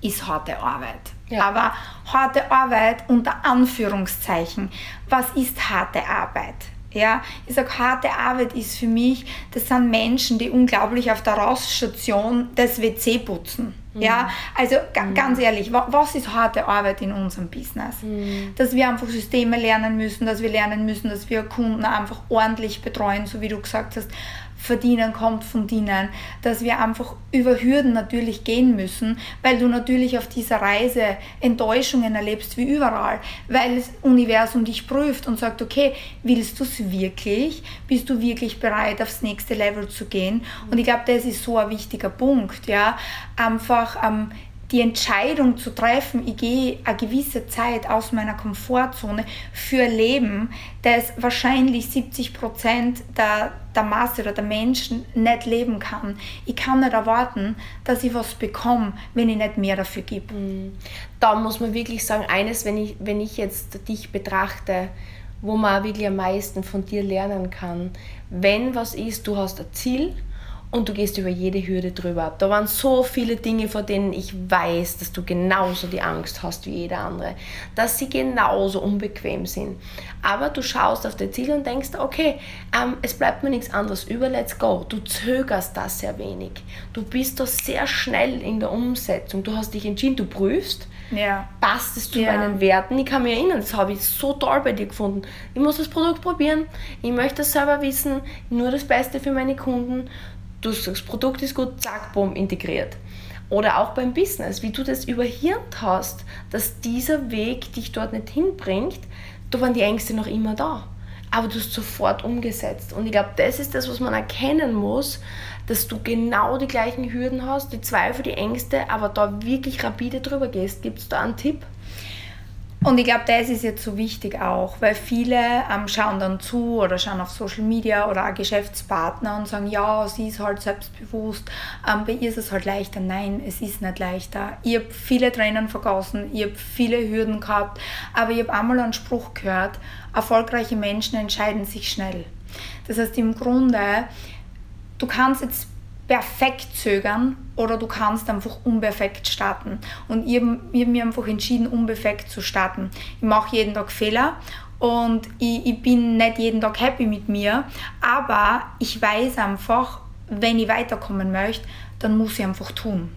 ist harte Arbeit. Ja. Aber harte Arbeit unter Anführungszeichen. Was ist harte Arbeit? Ja, ich sage, harte Arbeit ist für mich, das sind Menschen, die unglaublich auf der Rausstation das WC putzen. Mhm. Ja, also mhm. ganz ehrlich, was ist harte Arbeit in unserem Business? Mhm. Dass wir einfach Systeme lernen müssen, dass wir lernen müssen, dass wir Kunden einfach ordentlich betreuen, so wie du gesagt hast, Verdienen kommt von Dienen, dass wir einfach über Hürden natürlich gehen müssen, weil du natürlich auf dieser Reise Enttäuschungen erlebst wie überall, weil das Universum dich prüft und sagt, okay, willst du es wirklich? Bist du wirklich bereit, aufs nächste Level zu gehen? Und ich glaube, das ist so ein wichtiger Punkt, ja, einfach ähm, die Entscheidung zu treffen, ich gehe eine gewisse Zeit aus meiner Komfortzone für Leben, das wahrscheinlich 70 Prozent der, der Masse oder der Menschen nicht leben kann. Ich kann nicht erwarten, dass ich was bekomme, wenn ich nicht mehr dafür gebe. Mhm. Da muss man wirklich sagen, eines, wenn ich, wenn ich jetzt dich betrachte, wo man wirklich am meisten von dir lernen kann, wenn was ist, du hast ein Ziel, und du gehst über jede Hürde drüber. Da waren so viele Dinge, vor denen ich weiß, dass du genauso die Angst hast wie jeder andere, dass sie genauso unbequem sind. Aber du schaust auf dein Ziel und denkst, okay, ähm, es bleibt mir nichts anderes über, let's go. Du zögerst das sehr wenig. Du bist da sehr schnell in der Umsetzung. Du hast dich entschieden, du prüfst, ja. passt es zu ja. meinen Werten. Ich kann mich erinnern, das habe ich so toll bei dir gefunden. Ich muss das Produkt probieren, ich möchte es selber wissen, nur das Beste für meine Kunden du sagst, das Produkt ist gut, zack, bumm, integriert. Oder auch beim Business, wie du das überhirnt hast, dass dieser Weg dich dort nicht hinbringt, da waren die Ängste noch immer da. Aber du hast sofort umgesetzt. Und ich glaube, das ist das, was man erkennen muss, dass du genau die gleichen Hürden hast, die Zweifel, die Ängste, aber da wirklich rapide drüber gehst. Gibt es da einen Tipp? Und ich glaube, das ist jetzt so wichtig auch, weil viele ähm, schauen dann zu oder schauen auf Social Media oder auch Geschäftspartner und sagen, ja, sie ist halt selbstbewusst, ähm, bei ihr ist es halt leichter. Nein, es ist nicht leichter. Ich habe viele Tränen vergossen, ich habe viele Hürden gehabt, aber ich habe einmal einen Spruch gehört, erfolgreiche Menschen entscheiden sich schnell. Das heißt im Grunde, du kannst jetzt perfekt zögern oder du kannst einfach unperfekt starten. Und ich habe hab mir einfach entschieden, unperfekt zu starten. Ich mache jeden Tag Fehler und ich, ich bin nicht jeden Tag happy mit mir, aber ich weiß einfach, wenn ich weiterkommen möchte, dann muss ich einfach tun.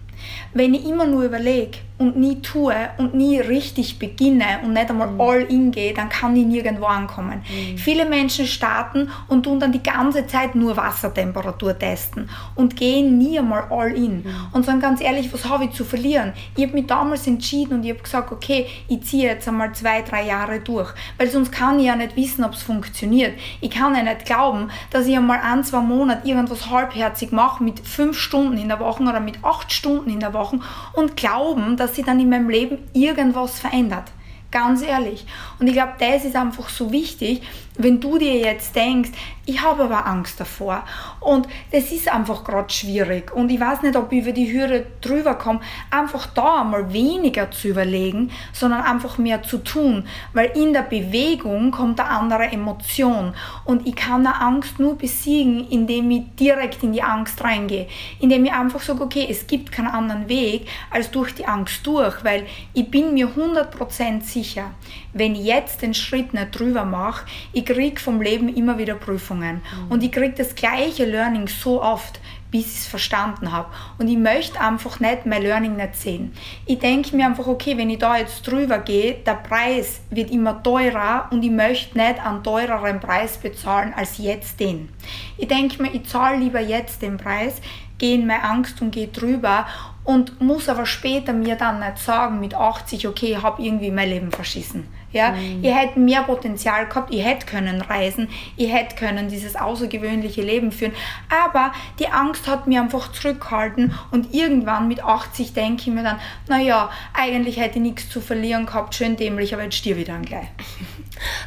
Wenn ich immer nur überlege und nie tue und nie richtig beginne und nicht einmal mhm. all in gehe, dann kann ich nirgendwo ankommen. Mhm. Viele Menschen starten und tun dann die ganze Zeit nur Wassertemperatur testen und gehen nie einmal all in mhm. und sagen ganz ehrlich, was habe ich zu verlieren? Ich habe mich damals entschieden und ich habe gesagt, okay, ich ziehe jetzt einmal zwei, drei Jahre durch, weil sonst kann ich ja nicht wissen, ob es funktioniert. Ich kann ja nicht glauben, dass ich einmal ein, zwei Monate irgendwas halbherzig mache mit fünf Stunden in der Woche oder mit acht Stunden in der Woche und glauben, dass sich dann in meinem Leben irgendwas verändert. Ganz ehrlich. Und ich glaube, das ist einfach so wichtig, wenn du dir jetzt denkst, ich habe aber Angst davor. Und das ist einfach gerade schwierig. Und ich weiß nicht, ob ich über die Hürde drüber komme, einfach da einmal weniger zu überlegen, sondern einfach mehr zu tun, weil in der Bewegung kommt eine andere Emotion. Und ich kann eine Angst nur besiegen, indem ich direkt in die Angst reingehe, indem ich einfach sage, okay, es gibt keinen anderen Weg als durch die Angst durch, weil ich bin mir 100% sicher, wenn ich jetzt den Schritt nicht drüber mache, ich kriege vom Leben immer wieder Prüfungen. Mhm. Und ich kriege das gleiche Learning so oft, bis ich es verstanden habe. Und ich möchte einfach nicht mein Learning nicht sehen. Ich denke mir einfach, okay, wenn ich da jetzt drüber gehe, der Preis wird immer teurer und ich möchte nicht einen teureren Preis bezahlen als jetzt den. Ich denke mir, ich zahle lieber jetzt den Preis, gehe in meine Angst und gehe drüber und muss aber später mir dann nicht sagen mit 80, okay, ich habe irgendwie mein Leben verschissen. Ja, mhm. ich hätte mehr Potenzial gehabt, ich hätte können reisen, ich hätte können dieses außergewöhnliche Leben führen, aber die Angst hat mir einfach zurückgehalten und irgendwann mit 80 denke ich mir dann, naja, eigentlich hätte ich nichts zu verlieren gehabt, schön dämlich, aber jetzt stirb ich dann gleich.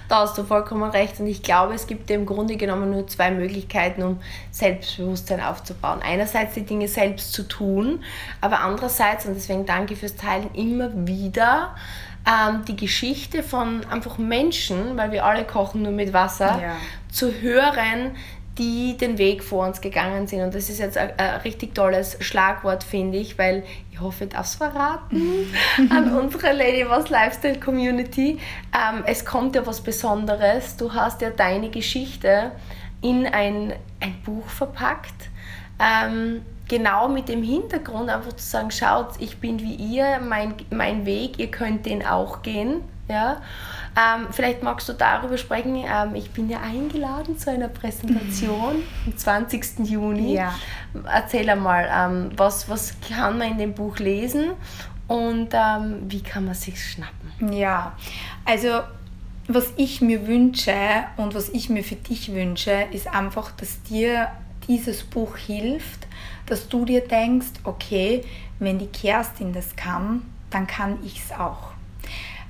Da hast du vollkommen recht und ich glaube, es gibt im Grunde genommen nur zwei Möglichkeiten, um Selbstbewusstsein aufzubauen. Einerseits die Dinge selbst zu tun, aber andererseits, und deswegen danke fürs Teilen, immer wieder ähm, die Geschichte von einfach Menschen, weil wir alle kochen nur mit Wasser, ja. zu hören, die den Weg vor uns gegangen sind. Und das ist jetzt ein, ein richtig tolles Schlagwort, finde ich, weil ich hoffe, das verraten an unsere Lady Was Lifestyle Community. Ähm, es kommt ja was Besonderes. Du hast ja deine Geschichte in ein, ein Buch verpackt. Ähm, genau mit dem Hintergrund einfach zu sagen, schaut, ich bin wie ihr, mein, mein Weg, ihr könnt den auch gehen. Ja? Ähm, vielleicht magst du darüber sprechen. Ähm, ich bin ja eingeladen zu einer Präsentation am 20. Juni. Ja. Erzähl einmal, ähm, was, was kann man in dem Buch lesen und ähm, wie kann man sich schnappen? Ja, also was ich mir wünsche und was ich mir für dich wünsche, ist einfach, dass dir dieses Buch hilft, dass du dir denkst, okay, wenn die Kerstin das kann, dann kann ich es auch.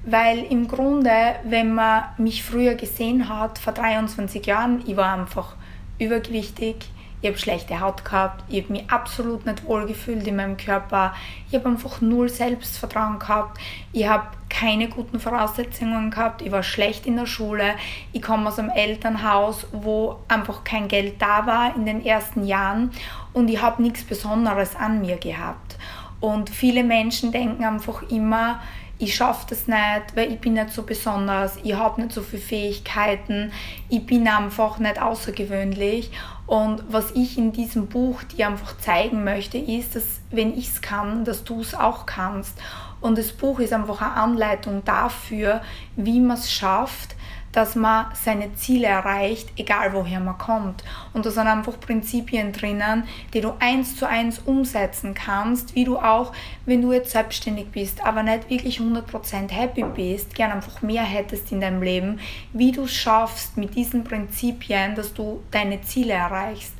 Weil im Grunde, wenn man mich früher gesehen hat, vor 23 Jahren, ich war einfach übergewichtig, ich habe schlechte Haut gehabt, ich habe mich absolut nicht wohl gefühlt in meinem Körper, ich habe einfach null Selbstvertrauen gehabt, ich habe keine guten Voraussetzungen gehabt, ich war schlecht in der Schule, ich komme aus einem Elternhaus, wo einfach kein Geld da war in den ersten Jahren. Und ich habe nichts Besonderes an mir gehabt. Und viele Menschen denken einfach immer, ich schaffe das nicht, weil ich bin nicht so besonders, ich habe nicht so viele Fähigkeiten, ich bin einfach nicht außergewöhnlich. Und was ich in diesem Buch dir einfach zeigen möchte, ist, dass wenn ich es kann, dass du es auch kannst. Und das Buch ist einfach eine Anleitung dafür, wie man es schafft, dass man seine Ziele erreicht, egal woher man kommt. Und da sind einfach Prinzipien drinnen, die du eins zu eins umsetzen kannst, wie du auch, wenn du jetzt selbstständig bist, aber nicht wirklich 100% happy bist, gern einfach mehr hättest in deinem Leben, wie du schaffst mit diesen Prinzipien, dass du deine Ziele erreichst.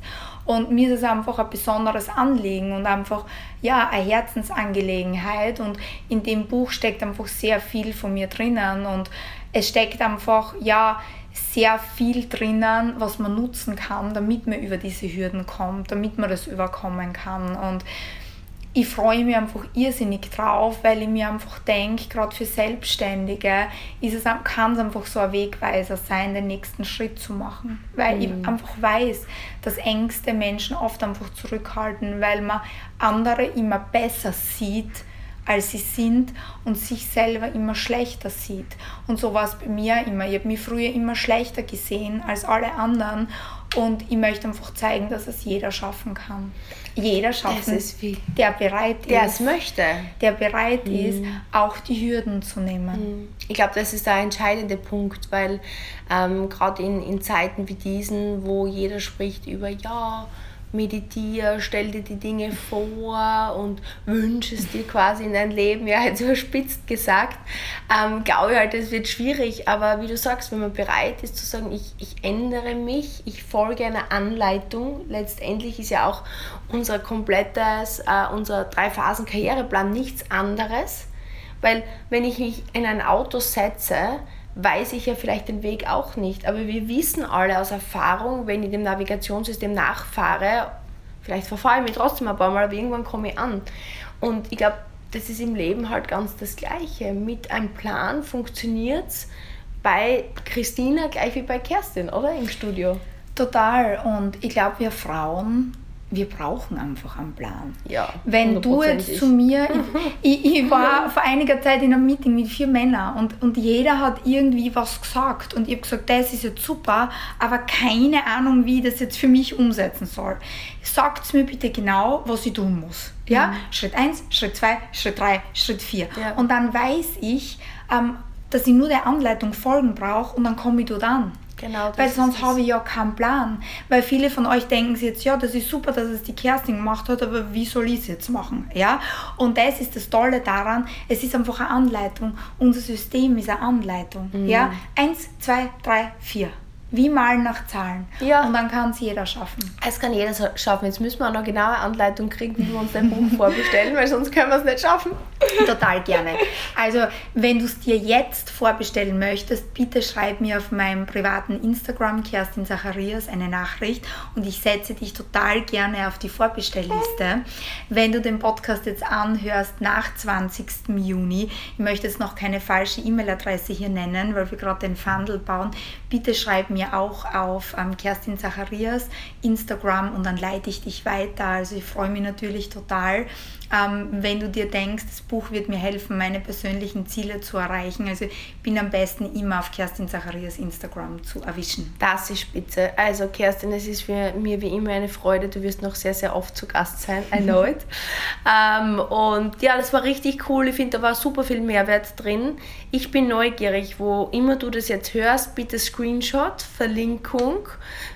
Und mir ist es einfach ein besonderes Anliegen und einfach ja, eine Herzensangelegenheit. Und in dem Buch steckt einfach sehr viel von mir drinnen. Und es steckt einfach, ja, sehr viel drinnen, was man nutzen kann, damit man über diese Hürden kommt, damit man das überkommen kann. Und ich freue mich einfach irrsinnig drauf, weil ich mir einfach denke, gerade für Selbstständige ist es, kann es einfach so ein Wegweiser sein, den nächsten Schritt zu machen. Weil mhm. ich einfach weiß, dass Ängste Menschen oft einfach zurückhalten, weil man andere immer besser sieht, als sie sind und sich selber immer schlechter sieht. Und so war es bei mir immer. Ich habe mich früher immer schlechter gesehen als alle anderen Und ich möchte einfach zeigen, dass es jeder schaffen kann. Jeder schaffen, der bereit ist. Der es möchte. Der bereit mhm. ist, auch die Hürden zu nehmen. Mhm. Ich glaube, das ist der entscheidende Punkt, weil ähm, gerade in, in Zeiten wie diesen, wo jeder spricht über, ja, meditiere, stell dir die Dinge vor und wünsche es dir quasi in dein Leben, ja, jetzt überspitzt gesagt, ähm, glaube ich halt, es wird schwierig, aber wie du sagst, wenn man bereit ist zu sagen, ich, ich ändere mich, ich folge einer Anleitung, letztendlich ist ja auch unser komplettes, äh, unser Drei-Phasen-Karriereplan nichts anderes, weil wenn ich mich in ein Auto setze, weiß ich ja vielleicht den Weg auch nicht. Aber wir wissen alle aus Erfahrung, wenn ich dem Navigationssystem nachfahre, vielleicht verfahre ich mich trotzdem ein paar Mal, aber irgendwann komme ich an. Und ich glaube, das ist im Leben halt ganz das Gleiche. Mit einem Plan funktioniert es bei Christina gleich wie bei Kerstin, oder? Im Studio. Total. Und ich glaube, wir Frauen wir brauchen einfach einen Plan. Ja, Wenn du jetzt zu mir, ich, ich, war vor einiger Zeit in einem Meeting mit vier Männern und, und jeder hat irgendwie was gesagt und ich habe gesagt, das ist jetzt super, aber keine Ahnung, wie ich das jetzt für mich umsetzen soll. Sagt mir bitte genau, was ich tun muss. Ja? Mhm. Schritt 1, Schritt 2, Schritt 3, Schritt 4. Ja. Und dann weiß ich, ähm, dass ich nur der Anleitung folgen brauche und dann komme ich dort an. Genau, Weil sonst habe ich ja keinen Plan. Weil viele von euch denken jetzt, ja, das ist super, dass es die Kerstin gemacht hat, aber wie soll ich es jetzt machen? Ja? Und das ist das Tolle daran, es ist einfach eine Anleitung. Unser System ist eine Anleitung. Mhm. Ja? Eins, zwei, drei, vier. Wie malen nach Zahlen. Ja. Und dann kann es jeder schaffen. Es kann jeder schaffen. Jetzt müssen wir auch noch genaue Anleitung kriegen, wie wir uns dein Buch vorbestellen, weil sonst können wir es nicht schaffen. Total gerne. Also, wenn du es dir jetzt vorbestellen möchtest, bitte schreib mir auf meinem privaten Instagram, Kerstin Zacharias, eine Nachricht und ich setze dich total gerne auf die Vorbestellliste. Wenn du den Podcast jetzt anhörst nach 20. Juni, ich möchte jetzt noch keine falsche E-Mail-Adresse hier nennen, weil wir gerade den Fundel bauen, bitte schreib mir mir auch auf ähm, Kerstin Zacharias Instagram und dann leite ich dich weiter. Also ich freue mich natürlich total, ähm, wenn du dir denkst, das Buch wird mir helfen, meine persönlichen Ziele zu erreichen. Also ich bin am besten immer auf Kerstin Zacharias Instagram zu erwischen. Das ist spitze. Also Kerstin, es ist für mir wie immer eine Freude. Du wirst noch sehr, sehr oft zu Gast sein. I know it. ähm, und ja, das war richtig cool. Ich finde, da war super viel Mehrwert drin. Ich bin neugierig, wo immer du das jetzt hörst, bitte Screenshot, Verlinkung.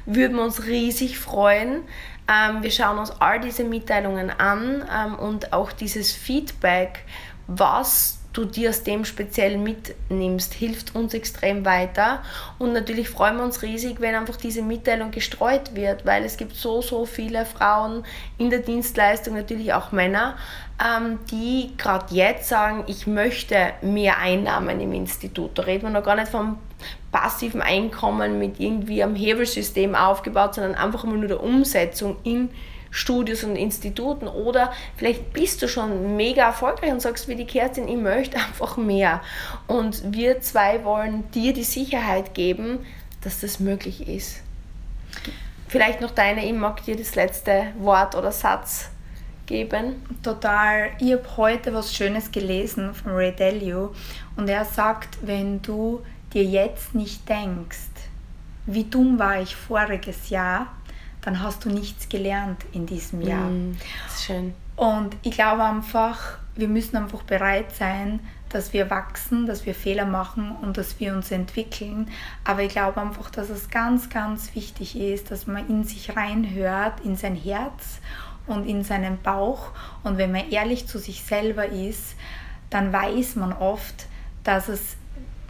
Würden wir uns riesig freuen. Ähm, wir schauen uns all diese Mitteilungen an ähm, und auch dieses Feedback, was du dir aus dem speziell mitnimmst, hilft uns extrem weiter. Und natürlich freuen wir uns riesig, wenn einfach diese Mitteilung gestreut wird, weil es gibt so, so viele Frauen in der Dienstleistung, natürlich auch Männer, ähm, die gerade jetzt sagen, ich möchte mehr Einnahmen im Institut. Da reden wir noch gar nicht vom passiven Einkommen mit irgendwie am Hebelsystem aufgebaut, sondern einfach mal nur der Umsetzung in Studios und Instituten oder vielleicht bist du schon mega erfolgreich und sagst wie die Kerstin, ich möchte einfach mehr. Und wir zwei wollen dir die Sicherheit geben, dass das möglich ist. Vielleicht noch deine, ich mag dir das letzte Wort oder Satz geben. Total. Ich habe heute was Schönes gelesen von Ray Dalio und er sagt, wenn du dir jetzt nicht denkst, wie dumm war ich voriges Jahr, dann hast du nichts gelernt in diesem Jahr. Mm, das ist schön. Und ich glaube einfach, wir müssen einfach bereit sein, dass wir wachsen, dass wir Fehler machen und dass wir uns entwickeln. Aber ich glaube einfach, dass es ganz, ganz wichtig ist, dass man in sich reinhört, in sein Herz und in seinen Bauch. Und wenn man ehrlich zu sich selber ist, dann weiß man oft, dass es,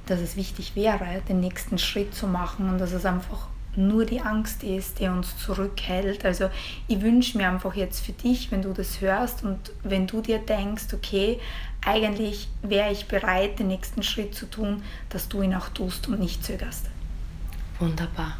dass es wichtig wäre, den nächsten Schritt zu machen und dass es einfach nur die Angst ist, die uns zurückhält. Also ich wünsche mir einfach jetzt für dich, wenn du das hörst und wenn du dir denkst, okay, eigentlich wäre ich bereit, den nächsten Schritt zu tun, dass du ihn auch tust und nicht zögerst. Wunderbar.